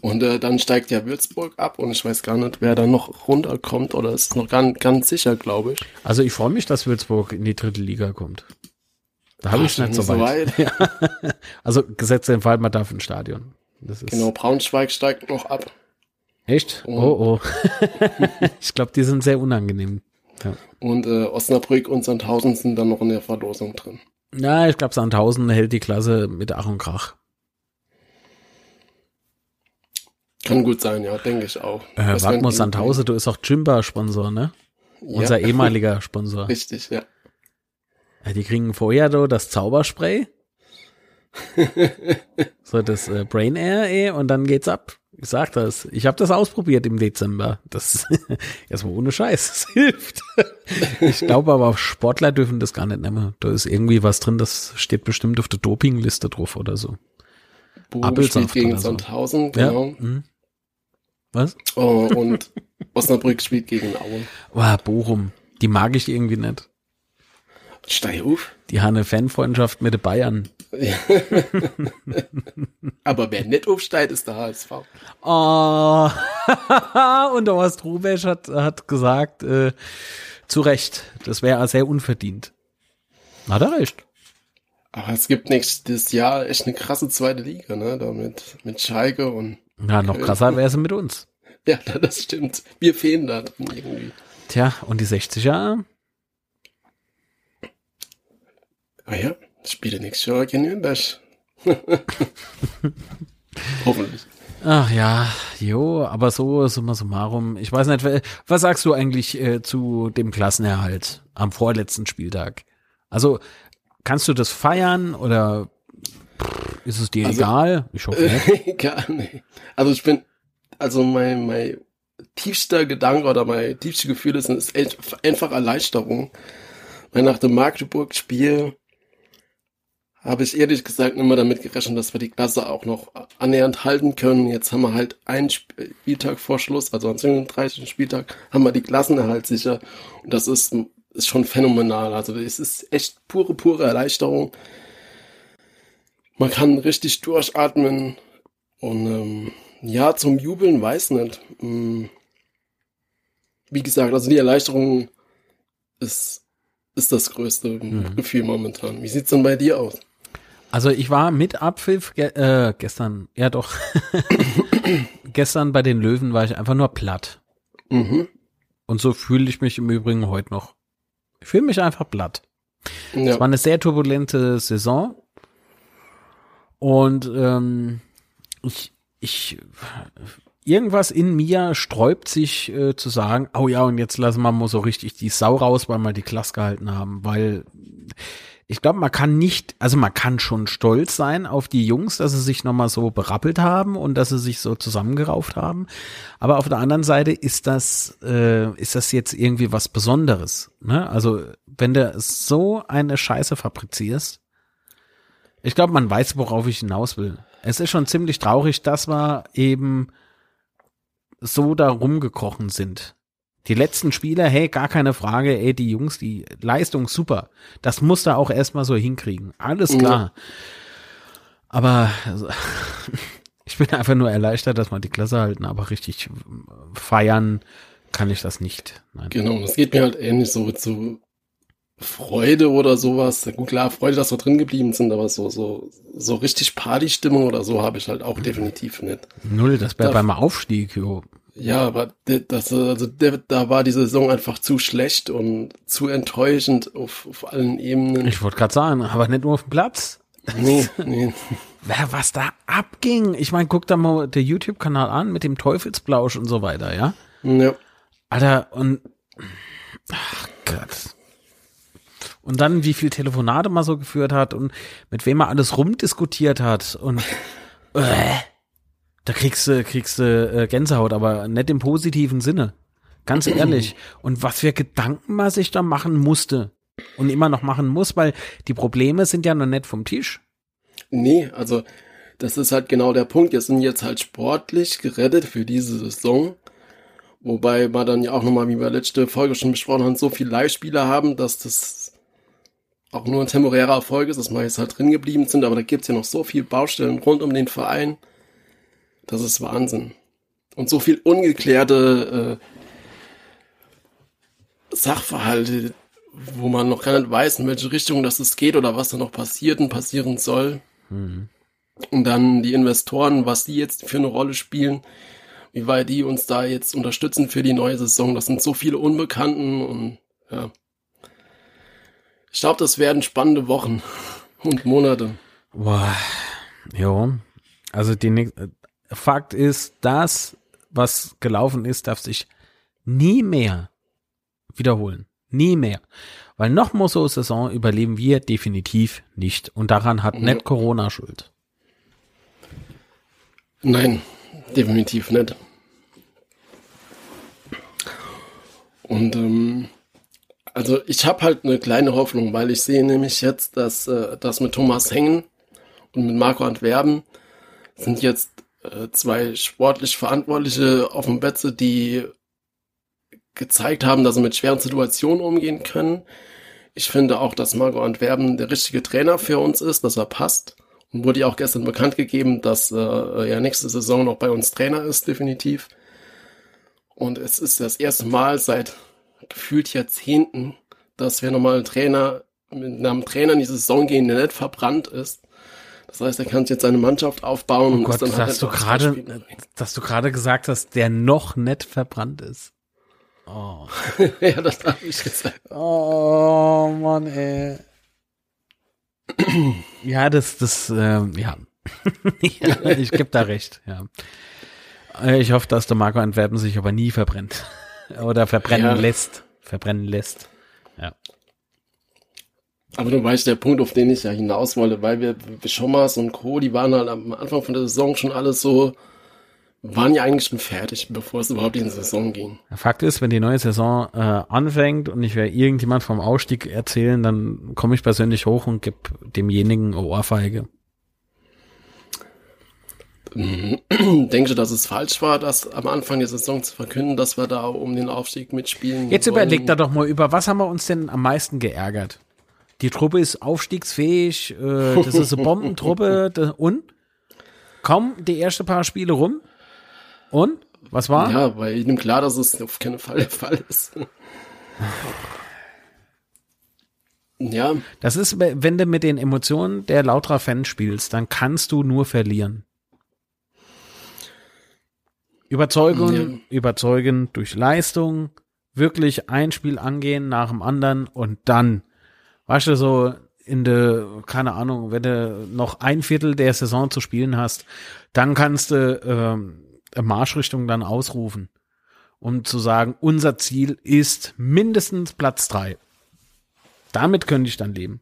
Und äh, dann steigt ja Würzburg ab und ich weiß gar nicht, wer da noch runterkommt oder ist noch ganz, ganz sicher, glaube ich. Also ich freue mich, dass Würzburg in die dritte Liga kommt. Da habe ich nicht so weit. Weit. Ja. Also gesetzt den Fall, man darf ins Stadion. genau, Braunschweig steigt noch ab. Echt? Und oh, oh. ich glaube, die sind sehr unangenehm. Ja. Und äh, Osnabrück und Sandhausen sind dann noch in der Verlosung drin. Na, ich glaube, Sandhausen hält die Klasse mit Ach und Krach. Kann gut sein, ja, denke ich auch. Äh, mal, Sandhausen, du bist auch Jimba-Sponsor, ne? Ja. Unser ehemaliger Sponsor. Richtig, ja. Die kriegen vorher so das Zauberspray. so das äh, Brain Air, ey, und dann geht's ab. Ich sag das. Ich habe das ausprobiert im Dezember. Das erstmal ohne Scheiß. Das hilft. ich glaube aber, Sportler dürfen das gar nicht nehmen. Da ist irgendwie was drin, das steht bestimmt auf der Dopingliste drauf oder so. Bochum spielt gegen Sandhausen, genau. Ja? Hm. Was? Oh, und Osnabrück spielt gegen Aue. Oh, Bochum. Die mag ich irgendwie nicht. Steig auf. Die haben eine Fanfreundschaft mit den Bayern. Aber wer nicht aufsteigt, ist der HSV. Oh. und der Horst Rubesch hat, hat gesagt, äh, zu Recht, das wäre sehr unverdient. Hat er recht. Aber es gibt nächstes Jahr echt eine krasse zweite Liga, ne? Da mit, mit Schalke und. Ja, noch krasser wäre es mit uns. Ja, das stimmt. Wir fehlen da irgendwie. Tja, und die 60er? Ah ja, spiele nächstes Jahr gegen Nürnberg. Hoffentlich. Ach ja, jo, aber so, summa summarum. Ich weiß nicht, was sagst du eigentlich äh, zu dem Klassenerhalt am vorletzten Spieltag? Also kannst du das feiern oder ist es dir also, egal? Ich hoffe nicht. egal, nee. Also ich bin, also mein, mein tiefster Gedanke oder mein tiefstes Gefühl ist, ist einfach Erleichterung. Weil nach dem Magdeburg-Spiel habe ich ehrlich gesagt immer damit gerechnet, dass wir die Klasse auch noch annähernd halten können. Jetzt haben wir halt einen Spieltag vor Schluss, also am 37. Spieltag, haben wir die Klassenerhalt sicher. Und das ist, ist schon phänomenal. Also es ist echt pure, pure Erleichterung. Man kann richtig durchatmen. Und ähm, ja, zum Jubeln weiß nicht. Hm. Wie gesagt, also die Erleichterung ist, ist das größte mhm. Gefühl momentan. Wie sieht's denn bei dir aus? Also ich war mit Abpfiff ge äh, gestern, ja doch, gestern bei den Löwen war ich einfach nur platt. Mhm. Und so fühle ich mich im Übrigen heute noch. Ich fühle mich einfach platt. Ja. Es war eine sehr turbulente Saison. Und ähm, ich, ich, irgendwas in mir sträubt sich äh, zu sagen, oh ja, und jetzt lassen wir mal so richtig die Sau raus, weil wir die Klasse gehalten haben, weil ich glaube, man kann nicht, also man kann schon stolz sein auf die Jungs, dass sie sich nochmal so berappelt haben und dass sie sich so zusammengerauft haben. Aber auf der anderen Seite ist das, äh, ist das jetzt irgendwie was Besonderes. Ne? Also wenn du so eine Scheiße fabrizierst, ich glaube, man weiß, worauf ich hinaus will. Es ist schon ziemlich traurig, dass wir eben so da rumgekrochen sind. Die letzten Spiele, hey, gar keine Frage, ey, die Jungs, die Leistung super. Das muss er auch erstmal so hinkriegen. Alles klar. Ja. Aber also, ich bin einfach nur erleichtert, dass man die Klasse halten, aber richtig feiern kann ich das nicht. Nein. Genau, das geht mir halt ähnlich so zu Freude oder sowas. Gut, klar, Freude, dass wir drin geblieben sind, aber so, so, so richtig Partystimmung oder so habe ich halt auch definitiv nicht. Null, das wäre beim Aufstieg, jo. Ja, aber das, also da war die Saison einfach zu schlecht und zu enttäuschend auf, auf allen Ebenen. Ich wollte gerade sagen, aber nicht nur auf dem Platz. Nee, nee. Wer, was da abging. Ich meine, guck da mal der YouTube-Kanal an mit dem Teufelsblausch und so weiter, ja? Ja. Alter, und ach Gott. Und dann, wie viel Telefonate man so geführt hat und mit wem man alles rumdiskutiert hat und äh, da kriegst du, kriegst äh, Gänsehaut, aber nicht im positiven Sinne. Ganz ehrlich. Und was für Gedanken man sich da machen musste und immer noch machen muss, weil die Probleme sind ja noch nicht vom Tisch. Nee, also das ist halt genau der Punkt. Wir sind jetzt halt sportlich gerettet für diese Saison. Wobei wir dann ja auch nochmal, wie wir letzte Folge schon besprochen haben, so viele Leihspieler haben, dass das auch nur ein temporärer Erfolg ist, dass wir jetzt halt drin geblieben sind. Aber da gibt's ja noch so viele Baustellen rund um den Verein. Das ist Wahnsinn. Und so viel ungeklärte äh, Sachverhalte, wo man noch gar nicht weiß, in welche Richtung das es geht oder was da noch passiert und passieren soll. Mhm. Und dann die Investoren, was die jetzt für eine Rolle spielen, wie weit die uns da jetzt unterstützen für die neue Saison. Das sind so viele Unbekannten und ja. Ich glaube, das werden spannende Wochen und Monate. Boah, jo. Also die Fakt ist, das, was gelaufen ist, darf sich nie mehr wiederholen. Nie mehr. Weil noch mal so Saison überleben wir definitiv nicht. Und daran hat mhm. nicht Corona Schuld. Nein, definitiv nicht. Und ähm, also ich habe halt eine kleine Hoffnung, weil ich sehe nämlich jetzt, dass äh, das mit Thomas Hengen und mit Marco Antwerpen sind jetzt äh, zwei sportlich Verantwortliche auf dem Betze, die gezeigt haben, dass sie mit schweren Situationen umgehen können. Ich finde auch, dass Marco Antwerpen der richtige Trainer für uns ist, dass er passt. Und wurde ja auch gestern bekannt gegeben, dass äh, er nächste Saison noch bei uns Trainer ist, definitiv. Und es ist das erste Mal seit gefühlt Jahrzehnten, dass wir nochmal einen Trainer mit einem Trainer in die Saison gehen, der nicht verbrannt ist. Das heißt, er kann jetzt seine Mannschaft aufbauen. Oh und Gott, dann dass, du grade, dass du gerade gesagt hast, der noch nicht verbrannt ist. Oh. ja, das habe ich gesagt. Oh, Mann, ey. ja, das, das, ähm, ja. ja. Ich gebe da recht, ja. Äh, ich hoffe, dass der Marco Antwerpen sich aber nie verbrennt. Oder verbrennen ja. lässt. Verbrennen lässt. Aber du weißt, der Punkt, auf den ich ja hinaus wollte, weil wir, wir Schommers und Co., die waren halt am Anfang von der Saison schon alles so, waren ja eigentlich schon fertig, bevor es überhaupt in die Saison ging. Fakt ist, wenn die neue Saison äh, anfängt und ich werde irgendjemand vom Ausstieg erzählen, dann komme ich persönlich hoch und gebe demjenigen Ohrfeige. Denkst du, dass es falsch war, das am Anfang der Saison zu verkünden, dass wir da um den Aufstieg mitspielen? Jetzt wollen? überlegt da doch mal über, was haben wir uns denn am meisten geärgert? Die Truppe ist aufstiegsfähig, äh, das ist eine Bombentruppe und kaum die ersten paar Spiele rum und? Was war? Ja, weil ihm klar, dass es auf keinen Fall der Fall ist. ja. Das ist, wenn du mit den Emotionen der lauterer Fans spielst, dann kannst du nur verlieren. Überzeugung, ja. überzeugen durch Leistung, wirklich ein Spiel angehen nach dem anderen und dann, weißt du, so in der, keine Ahnung, wenn du noch ein Viertel der Saison zu spielen hast, dann kannst du ähm, Marschrichtung dann ausrufen, um zu sagen, unser Ziel ist mindestens Platz drei. Damit könnte ich dann leben.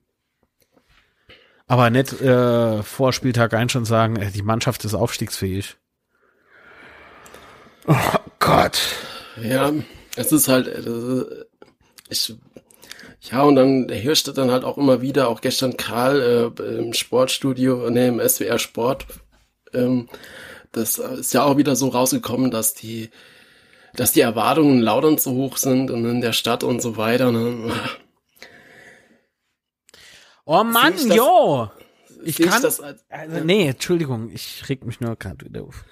Aber nicht äh, vor Spieltag ein schon sagen, äh, die Mannschaft ist aufstiegsfähig. Oh Gott. Ja, es ist halt, äh, ich, ja, und dann herrschte dann halt auch immer wieder, auch gestern Karl äh, im Sportstudio, ne, im SWR Sport, ähm, das ist ja auch wieder so rausgekommen, dass die, dass die Erwartungen laut und so hoch sind und in der Stadt und so weiter. Ne? Oh Mann, ich jo! Ich kann. Ich das als, also, nee, Entschuldigung, ich reg mich nur gerade wieder auf.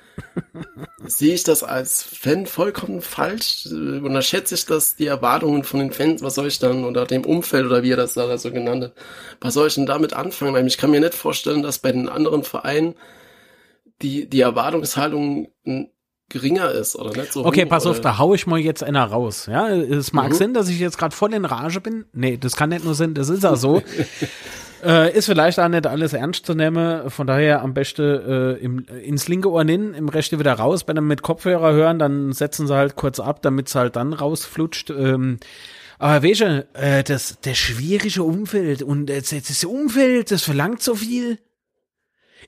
Sehe ich das als Fan vollkommen falsch? Unterschätze ich das, die Erwartungen von den Fans? Was soll ich dann, oder dem Umfeld, oder wie er das da so genannt hat, was soll ich denn damit anfangen? Ich kann mir nicht vorstellen, dass bei den anderen Vereinen die, die Erwartungshaltung geringer ist oder nicht so. Okay, hoch, pass auf, da hau ich mal jetzt einer raus. Ja, es mag mhm. Sinn, dass ich jetzt gerade voll in Rage bin. Nee, das kann nicht nur sein, das ist ja so. äh, ist vielleicht auch nicht alles ernst zu nehmen, von daher am besten äh, im, ins linke Ohr hin, im rechte wieder raus. Wenn dann mit Kopfhörer hören, dann setzen sie halt kurz ab, damit es halt dann rausflutscht. Ähm, aber weißt du, äh, das, das schwierige Umfeld und das, das Umfeld, das verlangt so viel.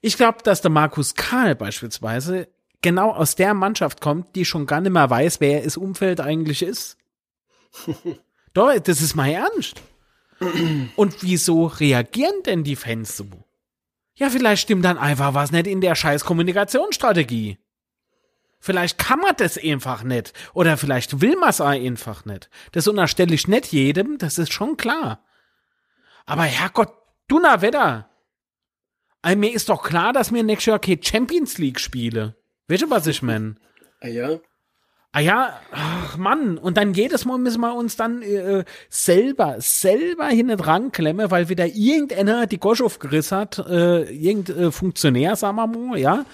Ich glaube, dass der Markus Karl beispielsweise genau aus der Mannschaft kommt, die schon gar nicht mehr weiß, wer es Umfeld eigentlich ist. Doch, das ist mal ernst. Und wieso reagieren denn die Fans so? Ja, vielleicht stimmt dann einfach was nicht in der scheiß Kommunikationsstrategie. Vielleicht kann man das einfach nicht. Oder vielleicht will man es einfach nicht. Das unterstelle ich nicht jedem, das ist schon klar. Aber Herrgott, du na Wetter. Also mir ist doch klar, dass mir nächstes Jahr keine Champions League spiele. Weißt du, was ich meine? Ah ja. Ah ja, ach Mann, und dann jedes Mal müssen wir uns dann äh, selber, selber hinten dran klemmen, weil wieder irgendeiner die Gosch aufgerissen hat, äh, irgendein äh, Funktionär, sagen wir mal, ja,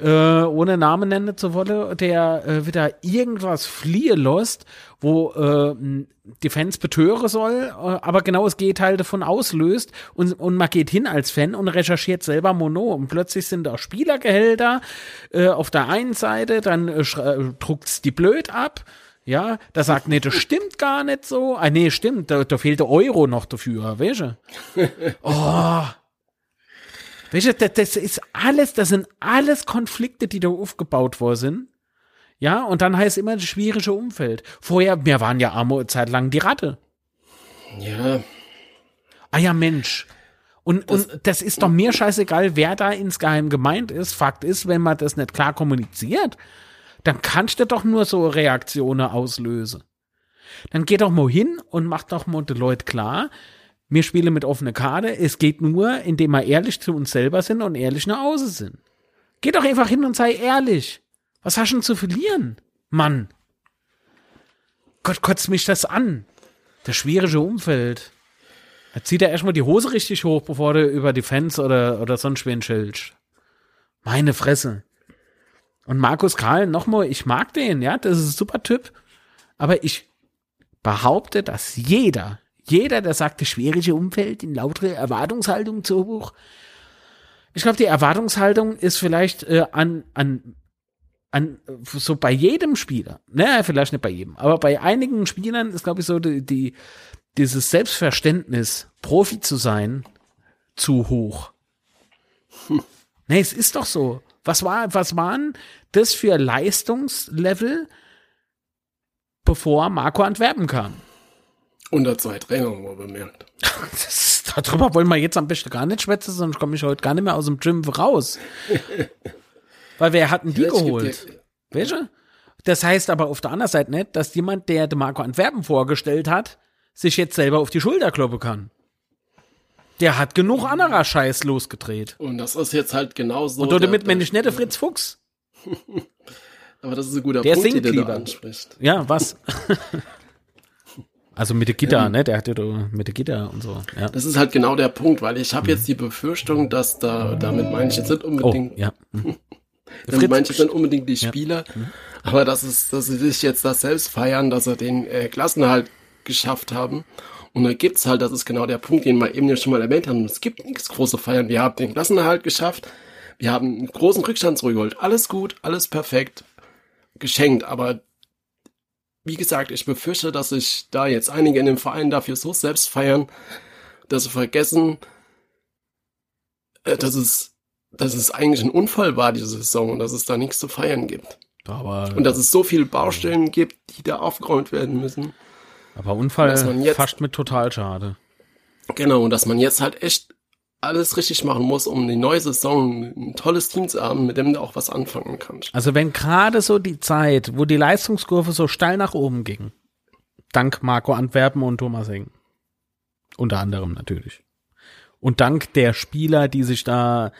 äh, ohne Namen nennen zu wollen, der äh, wieder irgendwas fliehen lässt, wo äh, die Fans betören soll, äh, aber genau das Gegenteil davon auslöst und, und man geht hin als Fan und recherchiert selber Mono und plötzlich sind da Spielergehälter äh, auf der einen Seite, dann äh, äh druckt's die blöd ab, ja, da sagt, nee, das stimmt gar nicht so. Ah, nee, stimmt, da, da fehlt der Euro noch dafür, weißt du? Oh, Weißt du, das, das ist alles, das sind alles Konflikte, die da aufgebaut worden sind. Ja, und dann heißt immer das schwierige Umfeld. Vorher, wir waren ja arme Zeit lang die Ratte. Ja. Ah ja, Mensch. Und das, und das ist doch mir scheißegal, wer da insgeheim gemeint ist. Fakt ist, wenn man das nicht klar kommuniziert, dann kannst du doch nur so Reaktionen auslösen. Dann geh doch mal hin und mach doch mal den Leuten klar, wir spielen mit offener Karte. Es geht nur, indem wir ehrlich zu uns selber sind und ehrlich nach Hause sind. Geh doch einfach hin und sei ehrlich. Was hast du denn zu verlieren? Mann. Gott, kotzt mich das an. Das schwierige Umfeld. Da zieht er erstmal die Hose richtig hoch, bevor du über die Fans oder, oder sonst wen schildst. Meine Fresse. Und Markus Karl, nochmal, ich mag den, ja, das ist ein super Typ. Aber ich behaupte, dass jeder, jeder, der sagt, das schwierige Umfeld, in lautere Erwartungshaltung zu hoch. Ich glaube, die Erwartungshaltung ist vielleicht äh, an, an, an, so bei jedem Spieler, ne, vielleicht nicht bei jedem, aber bei einigen Spielern ist, glaube ich, so die, die, dieses Selbstverständnis, Profi zu sein, zu hoch. Hm. Nee, es ist doch so. Was war, was waren das für Leistungslevel, bevor Marco Antwerpen kam? Unter zwei Trainer, wo bemerkt. Das, darüber wollen wir jetzt am besten gar nicht schwätzen, sonst komme ich heute gar nicht mehr aus dem Gym raus. Weil wer hat denn die geholt? Welche? Das heißt aber auf der anderen Seite nicht, dass jemand, der de Marco Antwerpen vorgestellt hat, sich jetzt selber auf die Schulter kloppen kann. Der hat genug anderer Scheiß losgedreht. Und das ist jetzt halt genauso. Und damit meine ich nicht der Fritz Fuchs. aber das ist ein guter der Punkt, den du da anspricht. Ja, was? Also mit der Gitter, ähm, ne? Der hat ja mit der Gitter und so. Ja. Das ist halt genau der Punkt, weil ich habe jetzt die Befürchtung, dass da, damit meine ich jetzt nicht unbedingt. Oh, ja. damit meine ich jetzt nicht unbedingt die Spieler, ja. aber dass es, dass sie sich jetzt das selbst feiern, dass sie den äh, Klassenhalt geschafft haben. Und da gibt's halt, das ist genau der Punkt, den wir eben ja schon mal erwähnt haben. Es gibt nichts große Feiern. Wir haben den Klassenerhalt geschafft. Wir haben einen großen Rückstand zurückgeholt. Alles gut, alles perfekt. Geschenkt. Aber wie gesagt, ich befürchte, dass sich da jetzt einige in dem Verein dafür so selbst feiern, dass sie vergessen, äh, dass es, dass es eigentlich ein Unfall war, diese Saison, und dass es da nichts zu feiern gibt. Aber, und dass es so viele Baustellen gibt, die da aufgeräumt werden müssen. Aber Unfall jetzt, fast mit total schade. Genau, und dass man jetzt halt echt alles richtig machen muss, um die neue Saison ein tolles Team zu haben, mit dem du auch was anfangen kannst. Also wenn gerade so die Zeit, wo die Leistungskurve so steil nach oben ging, dank Marco Antwerpen und Thomas Heng, unter anderem natürlich, und dank der Spieler, die sich da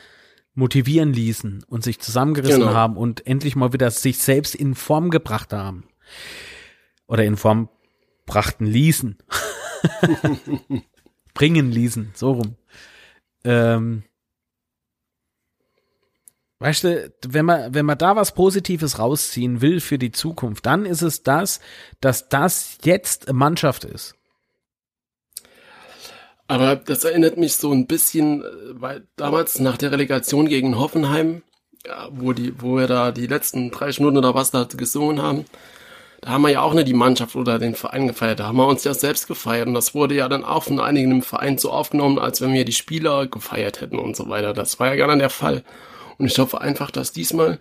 motivieren ließen und sich zusammengerissen genau. haben und endlich mal wieder sich selbst in Form gebracht haben oder in Form brachten ließen. Bringen ließen, so rum. Ähm, weißt du, wenn man, wenn man da was Positives rausziehen will für die Zukunft, dann ist es das, dass das jetzt Mannschaft ist. Aber das erinnert mich so ein bisschen, weil damals nach der Relegation gegen Hoffenheim, wo die, wo wir da die letzten drei Stunden oder was da gesungen haben, da haben wir ja auch nicht die Mannschaft oder den Verein gefeiert, da haben wir uns ja selbst gefeiert und das wurde ja dann auch von einigen im Verein so aufgenommen, als wenn wir die Spieler gefeiert hätten und so weiter. Das war ja gar nicht der Fall. Und ich hoffe einfach, dass diesmal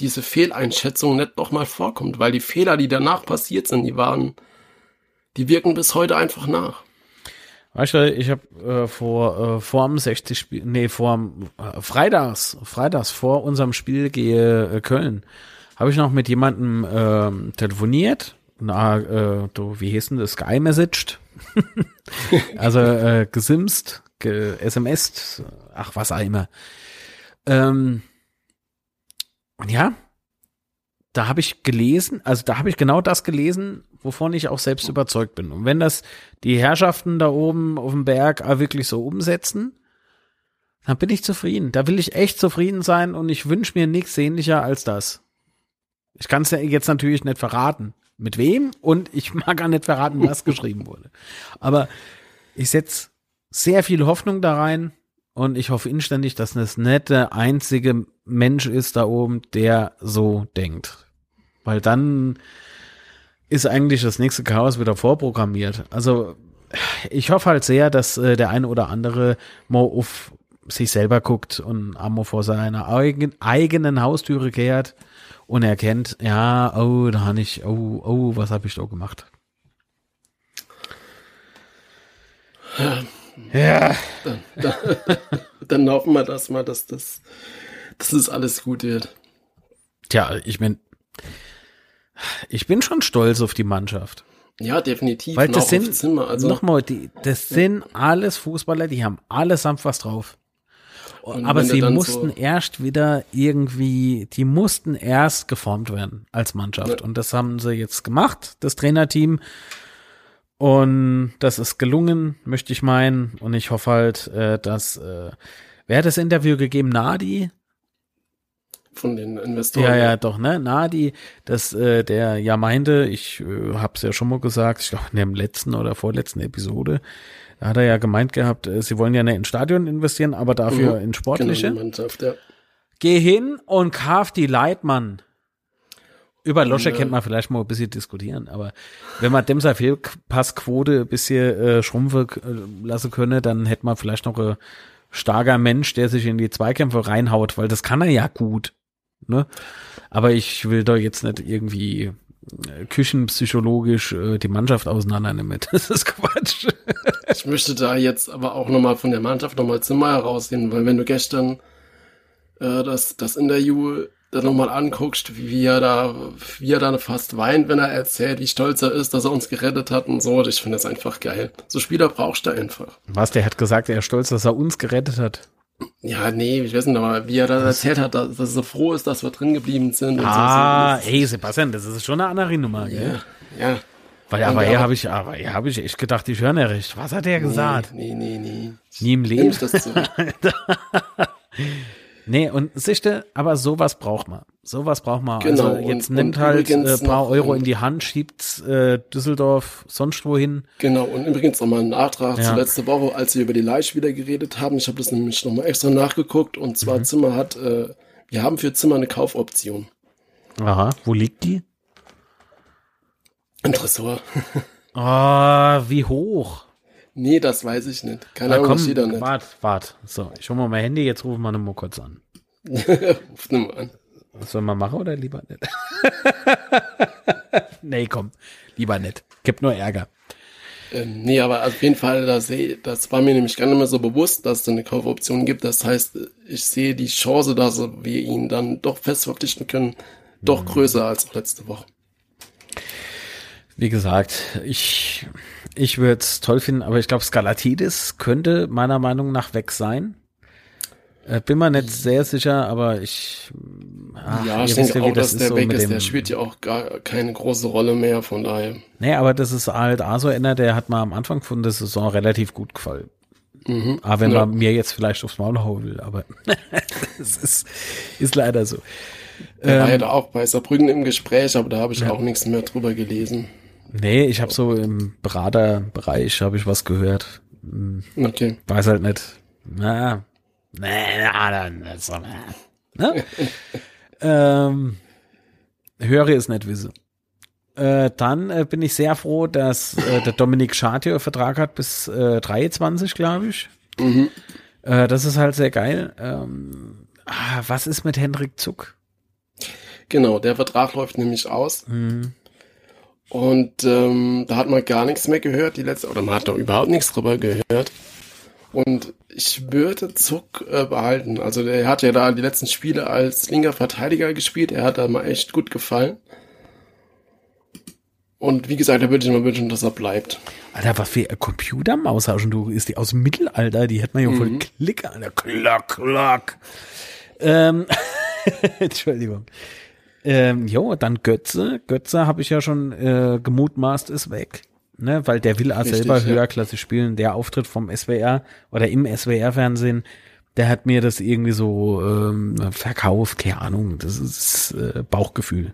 diese Fehleinschätzung nicht nochmal vorkommt, weil die Fehler, die danach passiert sind, die waren, die wirken bis heute einfach nach. Weißt du, ich habe äh, vor äh, vor dem 60 Spiel, nee, vor äh, Freitags, Freitags vor unserem Spiel gehe äh, Köln habe ich noch mit jemandem ähm, telefoniert. Na, äh, du, wie hieß denn das? Sky-messaged. also äh, gesimst, ge SMSt, ach was auch immer. Ähm, ja, da habe ich gelesen, also da habe ich genau das gelesen, wovon ich auch selbst überzeugt bin. Und wenn das die Herrschaften da oben auf dem Berg wirklich so umsetzen, dann bin ich zufrieden. Da will ich echt zufrieden sein und ich wünsche mir nichts sehnlicher als das. Ich kann es ja jetzt natürlich nicht verraten, mit wem und ich mag gar nicht verraten, was geschrieben wurde. Aber ich setze sehr viel Hoffnung da rein und ich hoffe inständig, dass das der einzige Mensch ist da oben, der so denkt. Weil dann ist eigentlich das nächste Chaos wieder vorprogrammiert. Also ich hoffe halt sehr, dass äh, der eine oder andere mal auf sich selber guckt und einmal vor seiner eigen, eigenen Haustüre kehrt und erkennt, ja, oh, da habe ich, oh, oh, was habe ich da gemacht? Ja. Dann, dann, dann, hoffen wir das mal, dass das, dass das alles gut wird. Tja, ich bin, ich bin schon stolz auf die Mannschaft. Ja, definitiv. Weil das sind, also, nochmal, das sind alles Fußballer, die haben allesamt was drauf. Und aber sie mussten so erst wieder irgendwie, die mussten erst geformt werden als Mannschaft. Ja. Und das haben sie jetzt gemacht, das Trainerteam. Und das ist gelungen, möchte ich meinen. Und ich hoffe halt, äh, dass, äh, wer hat das Interview gegeben? Nadi? Von den Investoren. Ja, ja, doch, ne? Nadi, dass äh, der ja meinte, ich äh, habe es ja schon mal gesagt, ich glaube in der letzten oder vorletzten Episode, da hat er ja gemeint gehabt, äh, sie wollen ja nicht in Stadion investieren, aber dafür mhm. in sportliche. Genau, Mannschaft, ja. Geh hin und kauf die Leitmann. Über Losche Und, äh, kennt man vielleicht mal ein bisschen diskutieren, aber wenn man dem seine Fehlpassquote ein bisschen äh, schrumpfen äh, lassen könne, dann hätte man vielleicht noch ein starker Mensch, der sich in die Zweikämpfe reinhaut, weil das kann er ja gut. Ne? Aber ich will doch jetzt nicht irgendwie küchenpsychologisch äh, die Mannschaft auseinandernehmen. Das ist Quatsch. Ich möchte da jetzt aber auch nochmal von der Mannschaft nochmal Zimmer herausnehmen, weil wenn du gestern äh, das, das Interview dann nochmal anguckst, wie er da, wie er da fast weint, wenn er erzählt, wie stolz er ist, dass er uns gerettet hat und so. Ich finde das einfach geil. So Spieler brauchst du einfach. Was, der hat gesagt, er ist stolz, dass er uns gerettet hat. Ja, nee, ich weiß nicht, aber wie er da erzählt hat, dass, dass er so froh ist, dass wir drin geblieben sind. Ah, so, ey, Sebastian, das ist schon eine andere Nummer, gell? Ja, ja. Weil, aber hier habe ich, aber hier habe ich echt gedacht, ich höre nicht recht. Was hat der gesagt? Nee, nee, nee. Nie im Leben. ich das zurück. Nee, und sichte, aber sowas braucht man. Sowas braucht man. Genau, also jetzt und- nimmt und halt übrigens äh, paar Euro ähm, in die Hand, schiebt äh, Düsseldorf sonst wohin. Genau, und übrigens nochmal ein Nachtrag Ja. zu letzte Woche, als wir über die Leihspieler geredet haben. Ich habe das nämlich nochmal extra nachgeguckt und zwar Mhm. Zimmer hat, äh, wir haben für Zimmer eine Kaufoption. Aha, wo liegt die? Ein Tresor. Ah, wie hoch? Nee, das weiß ich nicht. Keine Ahnung, komm, das da nicht. wart, wart. So, ich hol mal mein Handy, jetzt rufen wir mal kurz an. Ruf nur mal an. Was soll man machen oder lieber nicht? nee, komm, lieber nicht. Gibt nur Ärger. Ähm, nee, aber auf jeden Fall, da seh, das war mir nämlich gar nicht mehr so bewusst, dass es eine Kaufoption gibt. Das heißt, ich sehe die Chance, dass wir ihn dann doch fest verpflichten können, doch größer als letzte Woche. Wie gesagt, ich, ich würde es toll finden, aber ich glaube, Skalatidis könnte meiner Meinung nach weg sein. Äh, bin mir nicht sehr sicher, aber ich. Ach, ja, ich denke wie auch, das dass der so weg ist. Der spielt ja auch gar keine große Rolle mehr, von daher. Nee, aber das ist halt auch so einer, der hat mir am Anfang von der Saison relativ gut gefallen. Mhm. Aber wenn Ja. man mir jetzt vielleicht aufs Maul hauen will, aber es ist, ist leider so. Der war ja Ähm, auch bei Saarbrücken im Gespräch, aber da habe ich auch nichts mehr drüber gelesen. Nee, ich habe so im Beraterbereich habe ich was gehört. Hm, Okay. Weiß halt nicht. Na, nee, na, dann, so, na, ne? ähm, höre es nicht wisse. Äh, dann äh, bin ich sehr froh, dass äh, der Dominik Schadje einen Vertrag hat bis äh, 23, glaube ich. Mhm. Äh, das ist halt sehr geil. Ähm, ah, was ist mit Hendrik Zuck? Genau, der Vertrag läuft nämlich aus. Hm. Und ähm, da hat man gar nichts mehr gehört, die letzte, oder man hat doch überhaupt nichts drüber gehört. Und ich würde Zuck äh, behalten. Also der hat ja da die letzten Spiele als linker Verteidiger gespielt. Er hat da mal echt gut gefallen. Und wie gesagt, da würde ich mir wünschen, dass er bleibt. Alter, was für eine Computermaus hast du? Ist die aus dem Mittelalter? Die hätte man ja voll Klick, Alter. Klack, klack. Ähm, Entschuldigung. Ähm, jo, dann Götze. Götze habe ich ja schon äh, gemutmaßt, ist weg. Ne, weil der will auch Richtig, selber ja. höherklassig spielen. Der Auftritt vom SWR oder im SWR-Fernsehen, der hat mir das irgendwie so ähm, verkauft, keine Ahnung. Das ist äh, Bauchgefühl.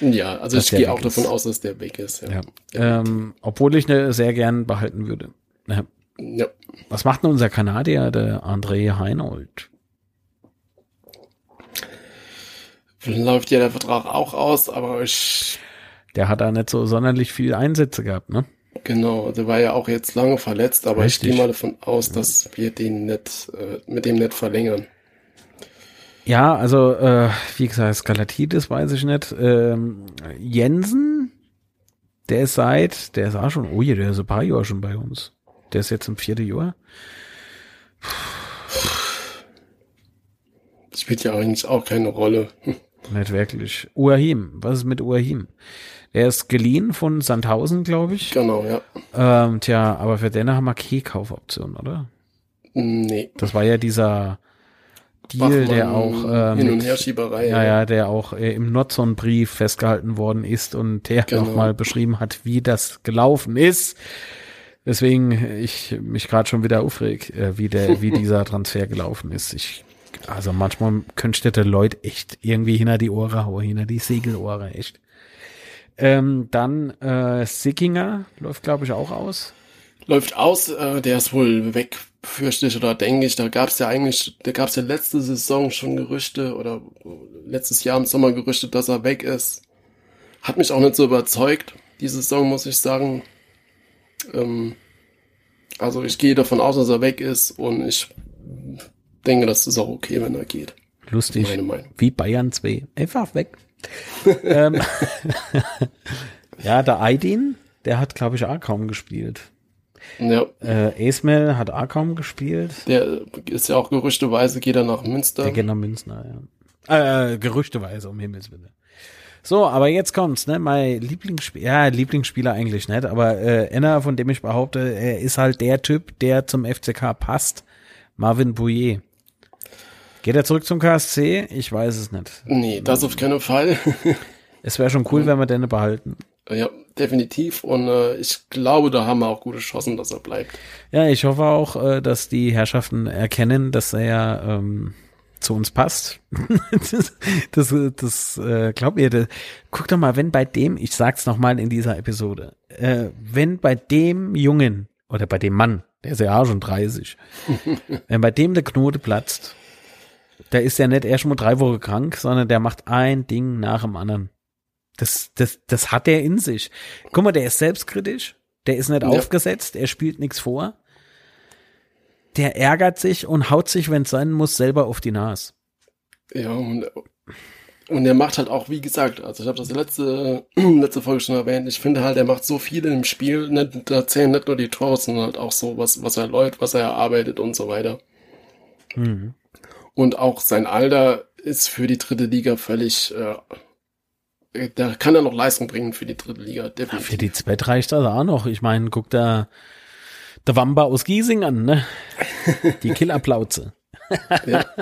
Ja, also ich gehe auch davon ist. aus, dass der weg ist. Ja. Ja. Ähm, obwohl ich ne sehr gern behalten würde. Ja. ja. Was macht denn unser Kanadier, der André Heinold? Läuft ja der Vertrag auch aus, aber ich, Der hat da nicht so sonderlich viel Einsätze gehabt, ne? genau, der war ja auch jetzt lange verletzt, aber Richtig. ich gehe mal davon aus, dass wir den nicht, äh, mit dem nicht verlängern. Ja, also, äh, wie gesagt, Skalatidis weiß ich nicht. Ähm, Jensen, der ist seit, der ist auch schon, oh je, der ist ein paar Jahre schon bei uns. Der ist jetzt im vierten Jahr. Spielt ja eigentlich auch keine Rolle. Nicht wirklich. Uahim, was ist mit Uahim? Der ist geliehen von Sandhausen, glaube ich. Genau, ja. Ähm, tja, aber für den haben wir keine Kaufoption, oder? Nee. Das war ja dieser Deal, der auch äh, Hin- und Herschieberei. ja, ja, der auch äh, im Notzon-Brief festgehalten worden ist und der Genau. nochmal beschrieben hat, wie das gelaufen ist. Deswegen ich mich gerade schon wieder aufreg, äh, wie der, wie dieser Transfer gelaufen ist. Ich, also manchmal könnte der Leute echt irgendwie hinter die Ohren hauen, hinter die Segelohren, echt. Ähm, dann äh, Sickinger läuft, glaube ich, auch aus. Läuft aus, äh, der ist wohl weg, fürchte ich oder denke ich. Da gab es ja eigentlich, da gab es ja letzte Saison schon Gerüchte oder letztes Jahr im Sommer Gerüchte, dass er weg ist. hat mich auch nicht so überzeugt, diese Saison, muss ich sagen. Ähm, also ich gehe davon aus, dass er weg ist und ich denke, das ist auch okay, wenn er geht. Lustig. Meine Meinung. Wie Bayern 2. Einfach weg. ähm, ja, der Aydin, der hat, glaube ich, auch kaum gespielt. Ja. Äh, Esmel hat auch kaum gespielt. Der ist ja auch gerüchteweise, geht er nach Münster. Der geht nach Münster, ja. Äh, gerüchteweise, um Himmels Willen. So, aber jetzt kommt's, ne? Mein Lieblingsspieler, ja, Lieblingsspieler eigentlich nicht, aber äh, Enna, von dem ich behaupte, er ist halt der Typ, der zum FCK passt. Marvin Bouillet. Geht er zurück zum KSC? Ich weiß es nicht. Nee, das auf keinen Fall. es wäre schon cool, wenn wir den behalten. Ja, definitiv. Und äh, ich glaube, da haben wir auch gute Chancen, dass er bleibt. Ja, ich hoffe auch, äh, dass die Herrschaften erkennen, dass er ähm, zu uns passt. das, das, das äh, glaubt ihr, das, guck doch mal, wenn bei dem, ich sag's nochmal in dieser Episode, äh, wenn bei dem Jungen oder bei dem Mann, der ist ja auch schon 30, wenn bei dem der Knote platzt, der ist ja nicht erst mal drei Wochen krank, sondern der macht ein Ding nach dem anderen. Das, das, das hat er in sich. Guck mal, der ist selbstkritisch, der ist nicht ja. aufgesetzt, er spielt nichts vor der ärgert sich und haut sich, wenn es sein muss, selber auf die Nase. Ja, und, und er macht halt auch, wie gesagt, also ich habe das letzte, letzte Folge schon erwähnt, ich finde halt, er macht so viel im Spiel, nicht, da zählen nicht nur die Tore, sondern halt auch so, was, was er läuft, was er erarbeitet und so weiter. Mhm. Und auch sein Alter ist für die dritte Liga völlig, äh, da kann er noch Leistung bringen für die dritte Liga, definitiv. Ja, für die Zweit reicht das auch noch. Ich meine, guck da, der Wamba aus Giesing an, ne? Die Killerplauze. ja.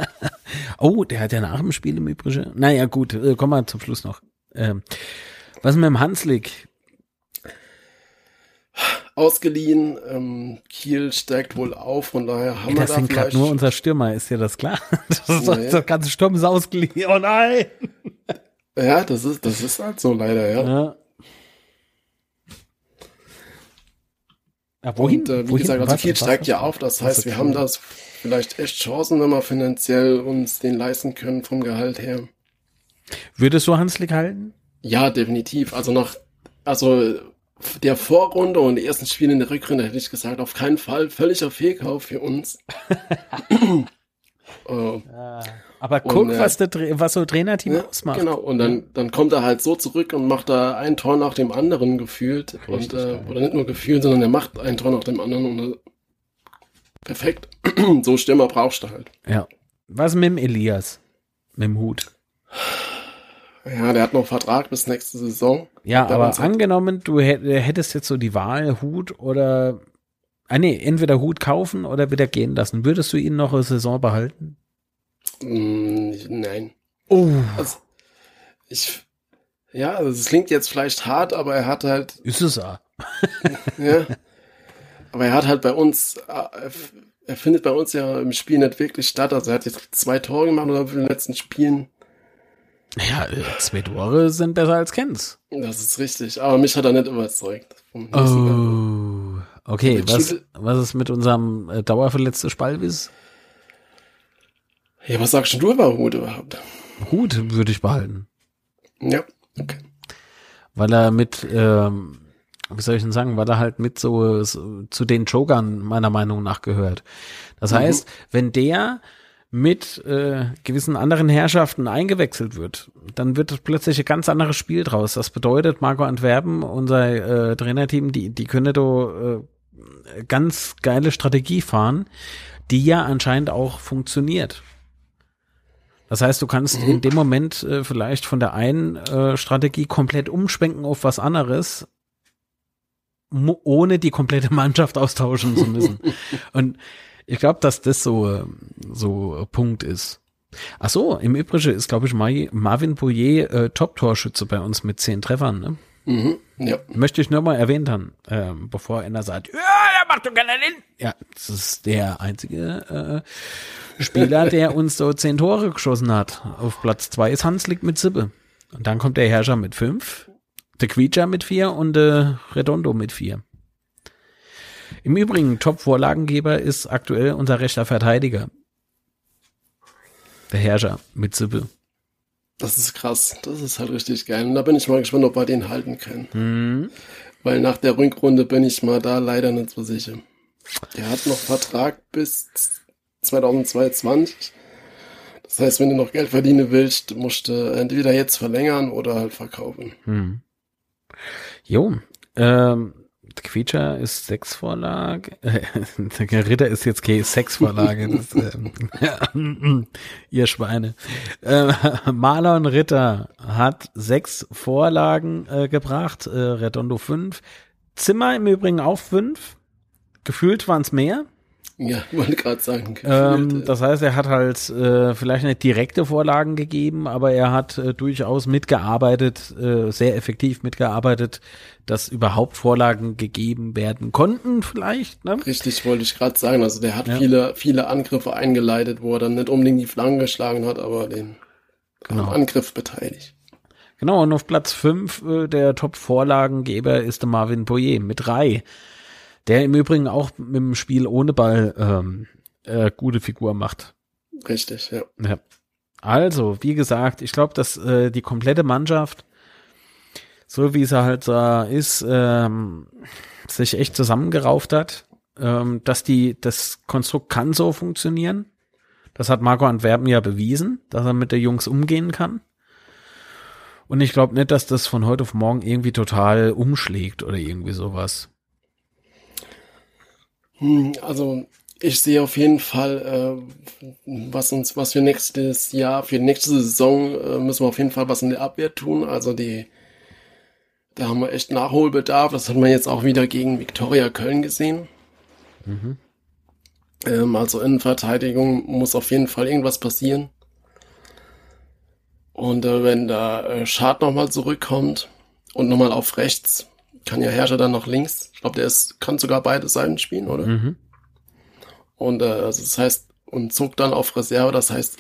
Oh, der hat ja nach dem Spiel im Übrigen. Naja, gut, äh, kommen wir zum Schluss noch. Ähm, was ist mit dem Hanslik? Ausgeliehen, ähm, Kiel steigt wohl auf, von daher haben Ey, wir das da sind gerade nur unser Stürmer, ist dir das klar? Das, ist nee. das ganze Sturm ist ausgeliehen. Oh nein! Ja, das ist, das ist halt so leider, ja. ja. Ja, wohin? Und, äh, wie wohin? gesagt, also viel steigt ja auf. Das heißt, wir haben das vielleicht echt Chancen, wenn wir finanziell uns den leisten können vom Gehalt her. Würdest du Hanslik halten? Ja, definitiv. Also nach, also der Vorrunde und die ersten Spiele in der Rückrunde hätte ich gesagt, auf keinen Fall völliger Fehlkauf für uns. äh, aber guck, und, äh, was, der, was so Trainerteam ja, ausmacht. Genau, und dann, dann kommt er halt so zurück und macht da ein Tor nach dem anderen gefühlt. Richtig, und, äh, oder nicht nur gefühlt, sondern er macht ein Tor nach dem anderen. Und, äh, perfekt. so Stürmer brauchst du halt. Ja. Was mit dem Elias? Mit dem Hut? Ja, der hat noch Vertrag bis nächste Saison. Ja, aber angenommen, du hättest jetzt so die Wahl, Hut oder, ah nee, entweder Hut kaufen oder wieder gehen lassen. Würdest du ihn noch eine Saison behalten? Mm, nein. Oh. Also, ich, ja, also es klingt jetzt vielleicht hart, aber er hat halt. Ist es auch. ja. Aber er hat halt bei uns, er findet bei uns ja im Spiel nicht wirklich statt. Also er hat jetzt zwei Tore gemacht oder in den letzten Spielen. Ja, äh, zwei Tore sind besser als Kenns. Das ist richtig, aber mich hat er nicht überzeugt. Oh, okay, was, was ist mit unserem äh, dauerverletzten Spalvis? Ja, was sagst du über Hut überhaupt? Hut würde ich behalten. Ja, okay. Weil er mit, ähm, wie soll ich denn sagen, weil er halt mit so, so zu den Jokern meiner Meinung nach gehört. Das mhm. heißt, wenn der mit äh, gewissen anderen Herrschaften eingewechselt wird, dann wird plötzlich ein ganz anderes Spiel draus. Das bedeutet, Marco Antwerpen, unser äh, Trainerteam, die, die können da äh, ganz geile Strategie fahren, die ja anscheinend auch funktioniert. Das heißt, du kannst mhm. in dem Moment äh, vielleicht von der einen äh, Strategie komplett umschwenken auf was anderes, ohne die komplette Mannschaft austauschen zu müssen. Und ich glaube, dass das so so Punkt ist. Ach so, im Übrigen ist, glaube ich, Marvin Boyer äh, Top-Torschütze bei uns mit zehn Treffern. Ne? Mhm, ja. Möchte ich nur mal erwähnt haben, äh, bevor einer sagt, ja, der macht doch gerne den. Ja, das ist der einzige äh, Spieler, der uns so zehn Tore geschossen hat. Auf Platz zwei ist Hanslik mit Sippe. Und dann kommt der Herrscher mit fünf, der Quietscher mit vier und der Redondo mit vier. Im Übrigen, Top-Vorlagengeber ist aktuell unser rechter Verteidiger. Der Herrscher mit Sippe. Das ist krass. Das ist halt richtig geil. Und da bin ich mal gespannt, ob wir den halten können. Mhm. Weil nach der Rückrunde bin ich mal da leider nicht so sicher. Der hat noch Vertrag bis 2022. Das heißt, wenn du noch Geld verdienen willst, musst du entweder jetzt verlängern oder halt verkaufen. Hm. Jo, ähm, Quietscher ist Sexvorlage. der Ritter ist jetzt keine Sexvorlage. Das, ähm, ihr Schweine. Äh, Marlon Ritter hat sechs Vorlagen äh, gebracht, äh, Redondo fünf. Zimmer im Übrigen auch fünf. Gefühlt waren es mehr. Ja, wollte gerade sagen. Ähm, das heißt, er hat halt äh, vielleicht nicht direkte Vorlagen gegeben, aber er hat äh, durchaus mitgearbeitet, äh, sehr effektiv mitgearbeitet, dass überhaupt Vorlagen gegeben werden konnten, vielleicht. Ne? Richtig, wollte ich gerade sagen. Also der hat ja. viele, viele Angriffe eingeleitet, wo er dann nicht unbedingt die Flanken geschlagen hat, aber den genau. Angriff beteiligt. Genau, und auf Platz fünf äh, der Top-Vorlagengeber ist der Marvin Boyer mit drei. Der im Übrigen auch mit dem Spiel ohne Ball ähm, äh, gute Figur macht. Richtig, ja. ja. Also, wie gesagt, ich glaube, dass äh, die komplette Mannschaft, so wie sie halt da ist, ähm, sich echt zusammengerauft hat. Ähm, dass die, das Konstrukt kann so funktionieren. Das hat Marco Antwerpen ja bewiesen, dass er mit der Jungs umgehen kann. Und ich glaube nicht, dass das von heute auf morgen irgendwie total umschlägt oder irgendwie sowas. Hm, also ich sehe auf jeden Fall, äh, was uns, was für nächstes Jahr, für nächste Saison äh, müssen wir auf jeden Fall was in der Abwehr tun. Also die, da haben wir echt Nachholbedarf. Das hat man jetzt auch wieder gegen Viktoria Köln gesehen. Mhm. Ähm, also in Verteidigung muss auf jeden Fall irgendwas passieren. Und äh, wenn da äh, Schad nochmal zurückkommt und nochmal auf rechts, kann ja Herrscher dann noch links. Ich glaube, der ist, kann sogar beide Seiten spielen, oder? Mhm. Und äh, also das heißt, und zog dann auf Reserve, das heißt,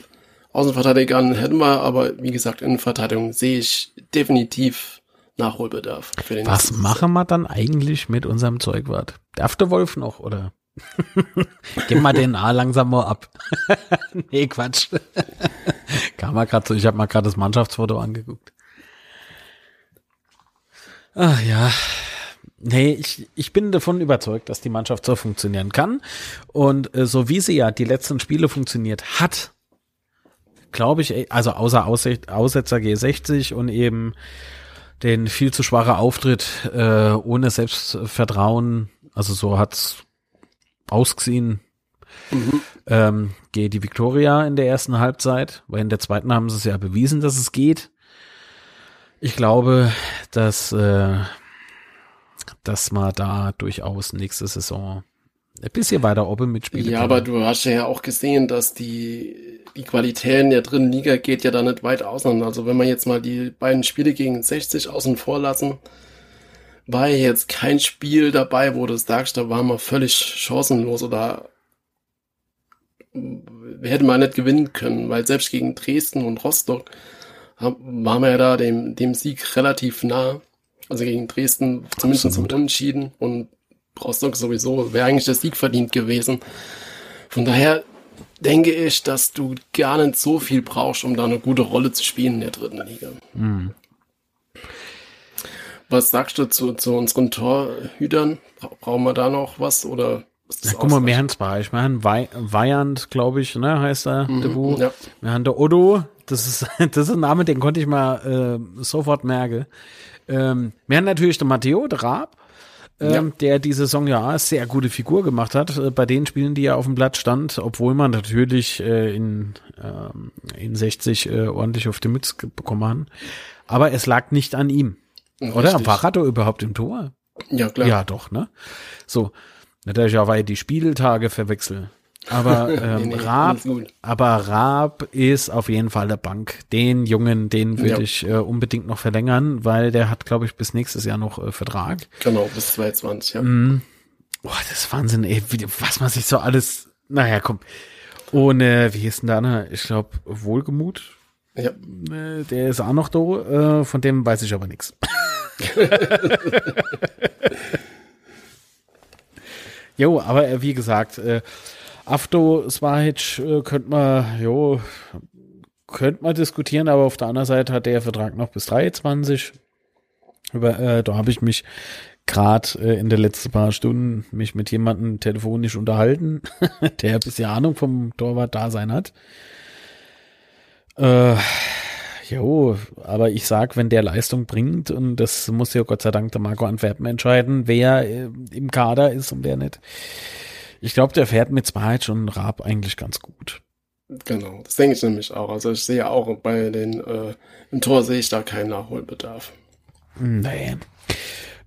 Außenverteidigern hätten wir, aber wie gesagt, in Verteidigung sehe ich definitiv Nachholbedarf. Für den Was machen wir dann eigentlich mit unserem Zeugwart? Darf der Wolf noch, oder? Gib mal den A langsam mal ab. nee, Quatsch. Kam mal gerade so, ich habe mal gerade das Mannschaftsfoto angeguckt. Ach ja. Nee, ich, ich bin davon überzeugt, dass die Mannschaft so funktionieren kann. Und äh, so wie sie ja die letzten Spiele funktioniert hat, glaube ich, also außer Aussetzer G60 und eben den viel zu schwachen Auftritt äh, ohne Selbstvertrauen, also so hat's ausgesehen, mhm. ähm, geht die Victoria in der ersten Halbzeit, weil in der zweiten haben sie es ja bewiesen, dass es geht. Ich glaube, dass, äh, dass man da durchaus nächste Saison ein bisschen weiter oben mitspielt. Ja, aber du hast ja auch gesehen, dass die, die Qualität in der dritten Liga geht ja da nicht weit auseinander. Also wenn wir jetzt mal die beiden Spiele gegen 60 außen vor lassen, war jetzt kein Spiel dabei, wo du sagst, da waren wir völlig chancenlos oder hätte man nicht gewinnen können, weil selbst gegen Dresden und Rostock waren wir ja da dem, dem Sieg relativ nah. Also gegen Dresden zumindest Absolut. Unentschieden und Rostock sowieso wäre eigentlich der Sieg verdient gewesen. Von daher denke ich, dass du gar nicht so viel brauchst, um da eine gute Rolle zu spielen in der dritten Liga. Mhm. Was sagst du zu, zu unseren Torhütern? Brauchen wir da noch was oder? Ja, guck mal, wir haben zwei. Ich meine, Weyand, glaube ich, ne, heißt er, mhm. Ja. Wir haben der Odo, das ist, das ist ein Name, den konnte ich mal äh, sofort merken. Ähm, wir haben natürlich den Matteo, der Raab, ähm, ja. der die Saison ja sehr gute Figur gemacht hat, äh, bei den Spielen, die er auf dem Blatt stand, obwohl man natürlich äh, in, äh, in 60 äh, ordentlich auf die Mütze bekommen hat. Aber es lag nicht an ihm. Richtig. Oder? War doch überhaupt im Tor? Ja, klar. Ja, doch, ne? So. Natürlich auch, weil die Spieltage verwechseln. Aber ähm, nee, nee, Raab, aber Raab ist auf jeden Fall der Bank. Den Jungen, den würde ja. ich äh, unbedingt noch verlängern, weil der hat, glaube ich, bis nächstes Jahr noch äh, Vertrag. Genau, bis 2020, ja. Mm. Boah, das ist Wahnsinn, ey, wie, was man sich so alles, naja, komm. Ohne, wie hieß denn da, ne? Ich glaube, Wohlgemut. Ja. Äh, der ist auch noch da, äh, von dem weiß ich aber nichts. Jo, aber äh, wie gesagt, äh, Afto Svahic äh, könnte man, jo, könnte man diskutieren, aber auf der anderen Seite hat der Vertrag noch bis 23. Über, äh, da habe ich mich gerade äh, in den letzten paar Stunden mich mit jemandem telefonisch unterhalten, der ein bisschen Ahnung vom Torwart-Dasein hat. Äh, jo, aber ich sag, wenn der Leistung bringt, und das muss ja Gott sei Dank der Marco Antwerpen entscheiden, wer äh, im Kader ist und wer nicht. Ich glaube, der fährt mit Zweit und Raab eigentlich ganz gut. Genau, das denke ich nämlich auch. Also ich sehe auch bei den äh, im Tor sehe ich da keinen Nachholbedarf. Nee.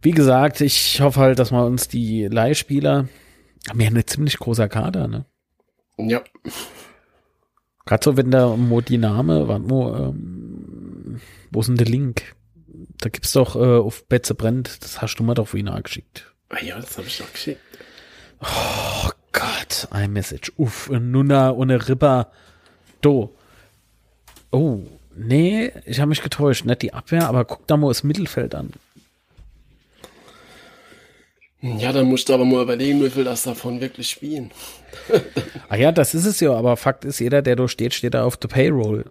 Wie gesagt, ich hoffe halt, dass wir uns die Leihspieler haben ja eine ziemlich großer Kader, ne? Ja. Gerade so, wenn der Modiname, warte mal, ähm, wo ist denn der Link? Da gibt's doch äh, auf Betze brennt, das hast du mir doch vorhin geschickt. Ah ja, das habe ich doch geschickt. Oh Gott, iMessage. Uff, Nuna ohne Ripper. Do. Oh, nee, ich habe mich getäuscht. Nicht die Abwehr, aber guck da mal das Mittelfeld an. Ja, dann musst du aber mal überlegen, wie viel das davon wirklich spielen. ah ja, das ist es ja, aber Fakt ist, jeder, der da steht, steht da auf der Payroll.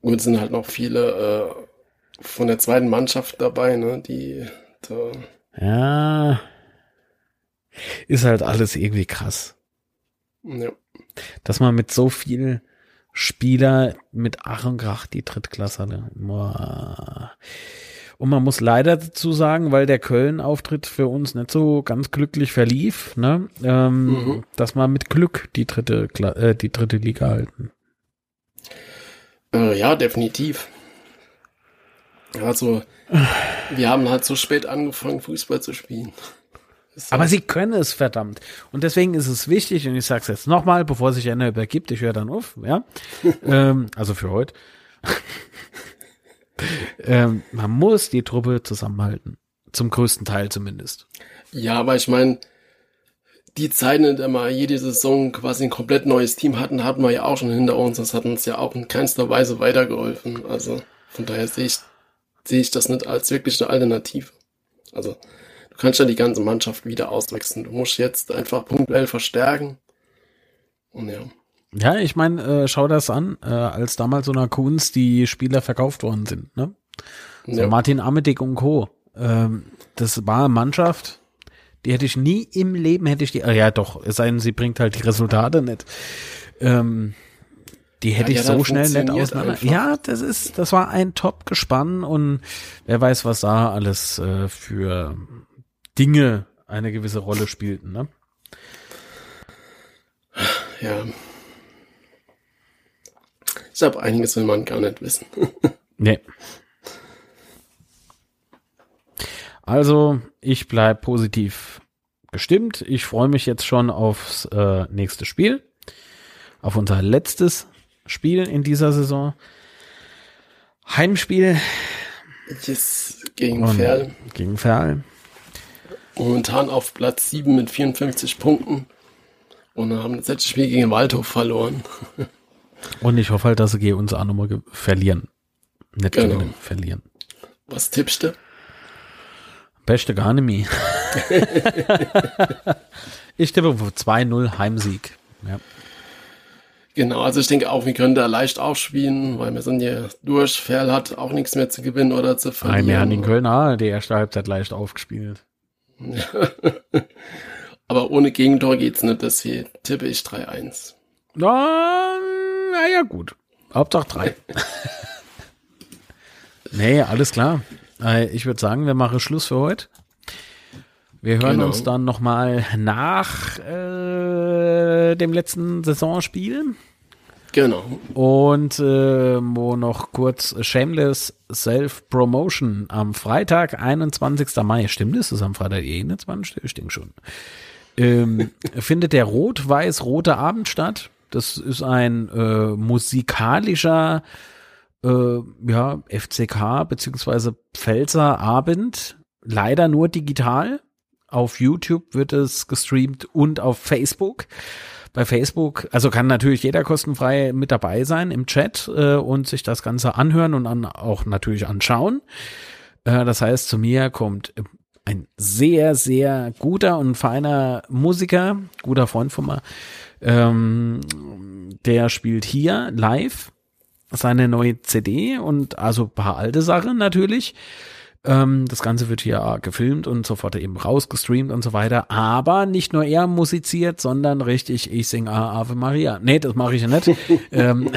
Gut, sind halt noch viele äh, von der zweiten Mannschaft dabei, ne, die da Ja. Ist halt alles irgendwie krass. Ja. Dass man mit so viel Spieler mit Ach und Krach die Drittklasse. Boah. Und man muss leider dazu sagen, weil der Köln-Auftritt für uns nicht so ganz glücklich verlief, ne, ähm, mhm. dass man mit Glück die dritte, äh, die dritte Liga halten. Äh, ja, definitiv. Also, wir haben halt so spät angefangen, Fußball zu spielen. Aber sie können es, verdammt. Und deswegen ist es wichtig, und ich sage es jetzt nochmal, bevor sich einer übergibt, ich höre dann auf, ja. ähm, also für heute ähm, man muss die Truppe zusammenhalten. Zum größten Teil zumindest. Ja, aber ich meine, die Zeiten, in der wir jede Saison quasi ein komplett neues Team hatten, hatten wir ja auch schon hinter uns. Das hat uns ja auch in keinster Weise weitergeholfen. Also von daher sehe ich, sehe ich das nicht als wirklich eine Alternative. Also du kannst ja die ganze Mannschaft wieder auswechseln. Du musst jetzt einfach punktuell verstärken. Und ja. Ja, ich meine, äh, schau das an, äh, als damals so einer Kunst die Spieler verkauft worden sind. Ne? So ja. Martin Amedick und Co. Ähm, das war eine Mannschaft, die hätte ich nie im Leben, hätte ich die, äh, ja doch, es sei denn, sie bringt halt die Resultate nicht. Ähm, die hätte ja, ich so schnell nicht auseinander. Einfach. Ja, das ist, das war ein Top-Gespann und wer weiß, was da alles äh, für Dinge eine gewisse Rolle spielten, ne? Ja, ich glaube, einiges will man gar nicht wissen. nee. Also, ich bleib positiv gestimmt. Ich freue mich jetzt schon aufs äh, nächste Spiel. Auf unser letztes Spiel in dieser Saison. Heimspiel. Yes, gegen Ferl. Gegen Ferl. Momentan auf Platz 7 mit 54 Punkten. Und haben das letzte Spiel gegen Waldhof verloren. Und ich hoffe halt, dass sie uns auch nochmal verlieren. Nicht genau. gewinnen, verlieren. Was tippst du? Beste gar nicht mehr. ich tippe 2-0 Heimsieg. Ja. Genau, also ich denke auch, wir können da leicht aufspielen, weil wir sind ja durch. Ferl hat auch nichts mehr zu gewinnen oder zu verlieren. Nein, wir haben in Köln auch die erste Halbzeit leicht aufgespielt. Aber ohne Gegentor geht's nicht, deswegen tippe ich 3-1. Na, naja, gut. Hauptsache drei. nee, alles klar. Äh, ich würde sagen, wir machen Schluss für heute. Wir hören genau. uns dann nochmal nach äh, dem letzten Saisonspiel. Genau. Und äh, wo noch kurz Shameless Self-Promotion am Freitag, 21. Mai. Stimmt es? Ist am Freitag 21? Stimmt schon. Ähm, findet der rot-weiß-rote Abend statt. Das ist ein äh, musikalischer äh, ja, FCK beziehungsweise Pfälzer Abend. Leider nur digital. Auf YouTube wird es gestreamt und auf Facebook. Bei Facebook, also kann natürlich jeder kostenfrei mit dabei sein im Chat äh, und sich das Ganze anhören und an, auch natürlich anschauen. Äh, das heißt, zu mir kommt ein sehr, sehr guter und feiner Musiker, guter Freund von mir. Ähm, der spielt hier live seine neue CD und also paar alte Sachen natürlich. Ähm, das Ganze wird hier gefilmt und sofort eben rausgestreamt und so weiter. Aber nicht nur er musiziert, sondern richtig, ich singe Ave Maria. Nee, das mache ich ja nicht. ähm,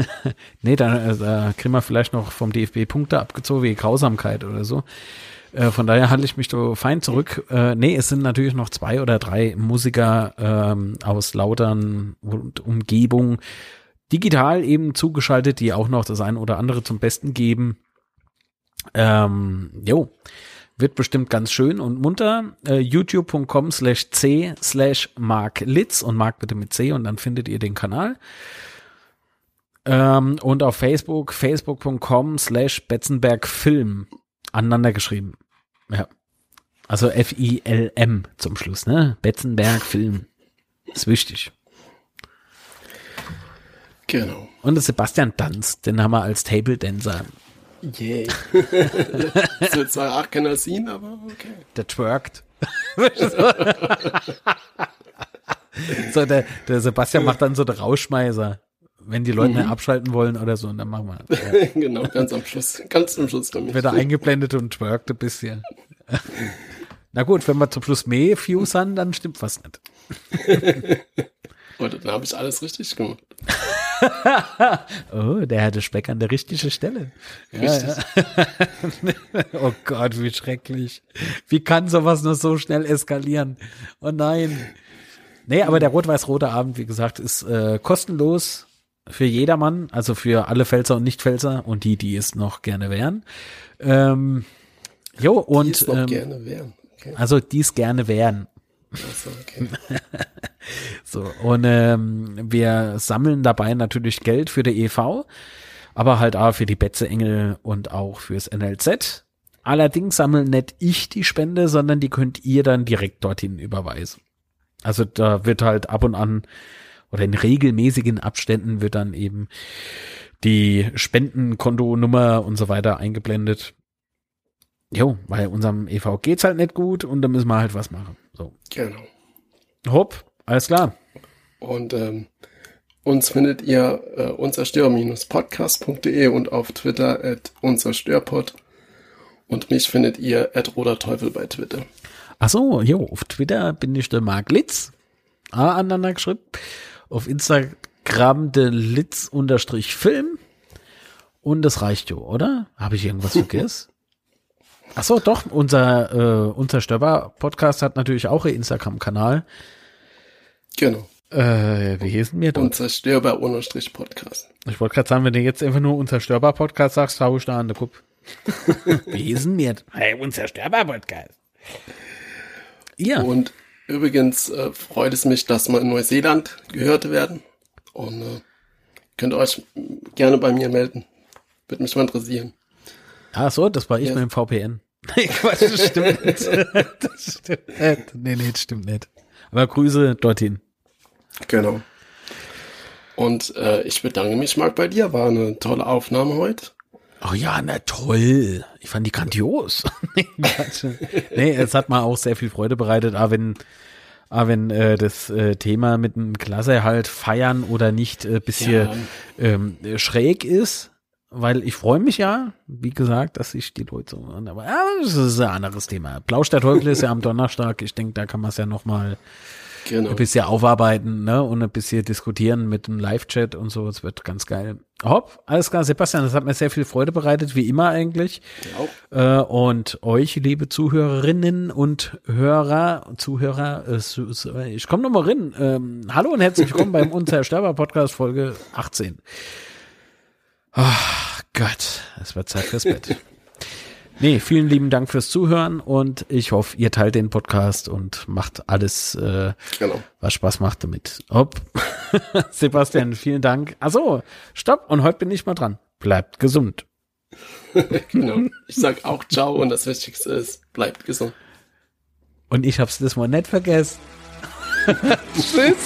nee, da, da kriegen wir vielleicht noch vom DFB Punkte abgezogen wie Grausamkeit oder so. Äh, von daher halte ich mich so fein zurück. Äh, nee, es sind natürlich noch zwei oder drei Musiker ähm, aus Lautern und Umgebung digital eben zugeschaltet, die auch noch das ein oder andere zum Besten geben. Ähm, jo, wird bestimmt ganz schön und munter. Äh, youtube.com slash c slash Mark Litz und Mark bitte mit C und dann findet ihr den Kanal. Ähm, und auf Facebook, facebook.com slash Betzenberg Film aneinander geschrieben. Ja. Also F-I-L-M zum Schluss, ne? Betzenberg Film. Ist wichtig. Genau. Und Sebastian Danz, den haben wir als Table Dancer. Yay. das wird zwar auch keiner sehen, aber okay. Der twerkt. so, der, der Sebastian macht dann so der Rauschmeißer, wenn die Leute mhm. abschalten wollen oder so, und dann machen wir. Ja. genau, ganz am Schluss. Ganz zum Schluss damit. Wird er eingeblendet und twerkt ein bisschen. Na gut, wenn wir zum Schluss mehr Views haben, dann stimmt was nicht. Oder dann habe ich alles richtig gemacht. oh, der hatte Speck an der richtigen Stelle. Richtig. Ja, ja. oh Gott, wie schrecklich. Wie kann sowas nur so schnell eskalieren? Oh nein. Nee, aber der rot-weiß-rote Abend, wie gesagt, ist äh, kostenlos für jedermann, also für alle Pfälzer und Nicht-Pfälzer und die, die es noch gerne wären. Ähm, jo, und. Die es noch ähm, gerne wären. Okay. Also, die es gerne wären. So, okay. so, und ähm, wir sammeln dabei natürlich Geld für die EV, aber halt auch für die Betze Engel und auch fürs NLZ. Allerdings sammeln nicht ich die Spende, sondern die könnt ihr dann direkt dorthin überweisen. Also da wird halt ab und an oder in regelmäßigen Abständen wird dann eben die Spendenkontonummer und so weiter eingeblendet. Jo, weil unserem EV geht's halt nicht gut und da müssen wir halt was machen. So. Genau. Hopp, alles klar. Und ähm, uns findet ihr äh, unzerstör-podcast.de und auf Twitter at unzerstörpod. Und mich findet ihr at Roderteufel bei Twitter. Ach so, jo, auf Twitter bin ich der Mark Litz. A aneinander geschrieben. Auf Instagram der Litz-Film. Und das reicht jo, oder? Habe ich irgendwas vergessen? Ach so, doch, unser äh, Unzerstörbar-Podcast hat natürlich auch einen Instagram-Kanal. Genau. Äh, wie hieß denn mir das? Unzerstörbar unterstrich Podcast. Ich wollte gerade sagen, wenn du jetzt einfach nur Unzerstörbar Podcast sagst, schau ich da an der Kupp. wie hieß denn mir? Hey, Unzerstörbar Podcast. Ja. Und übrigens äh, freut es mich, dass wir in Neuseeland gehört werden. Und äh, könnt ihr euch gerne bei mir melden. Würde mich mal interessieren. Ach so, das war ich ja. mit dem VPN. Nee, Quatsch, das stimmt nicht. Das stimmt nicht. Nee, nee, das stimmt nicht. Aber Grüße dorthin. Genau. Und äh, ich bedanke mich, Marc, bei dir. War eine tolle Aufnahme heute. Oh ja, na toll. Ich fand die grandios. nee, es hat mir auch sehr viel Freude bereitet, aber wenn, aber wenn äh, das äh, Thema mit einem Klasse halt feiern oder nicht äh, bisschen ja. ähm, schräg ist, weil ich freue mich ja, wie gesagt, dass sich die Leute so, aber ja, das ist ein anderes Thema. Plausch der Teufel ist ja am Donnerstag. Ich denke, da kann man es ja noch mal genau. ein bisschen aufarbeiten, ne, und ein bisschen diskutieren mit dem Live-Chat und so. Es wird ganz geil. Hopp, alles klar, Sebastian, das hat mir sehr viel Freude bereitet, wie immer eigentlich. Ja. Äh, und euch, liebe Zuhörerinnen und Hörer, Zuhörer, äh, ich komme nochmal rein. Ähm, hallo und herzlich willkommen beim Unzerstörbar Podcast Folge 18. Ach Gott, es wird Zeit fürs Bett. Nee, vielen lieben Dank fürs Zuhören und ich hoffe, ihr teilt den Podcast und macht alles, äh, genau. was Spaß macht damit. Hopp. Sebastian, vielen Dank. Also, stopp und heute bin ich mal dran. Bleibt gesund. genau. Ich sag auch ciao und das Wichtigste ist, bleibt gesund. Und ich hab's das mal nicht vergessen. Tschüss.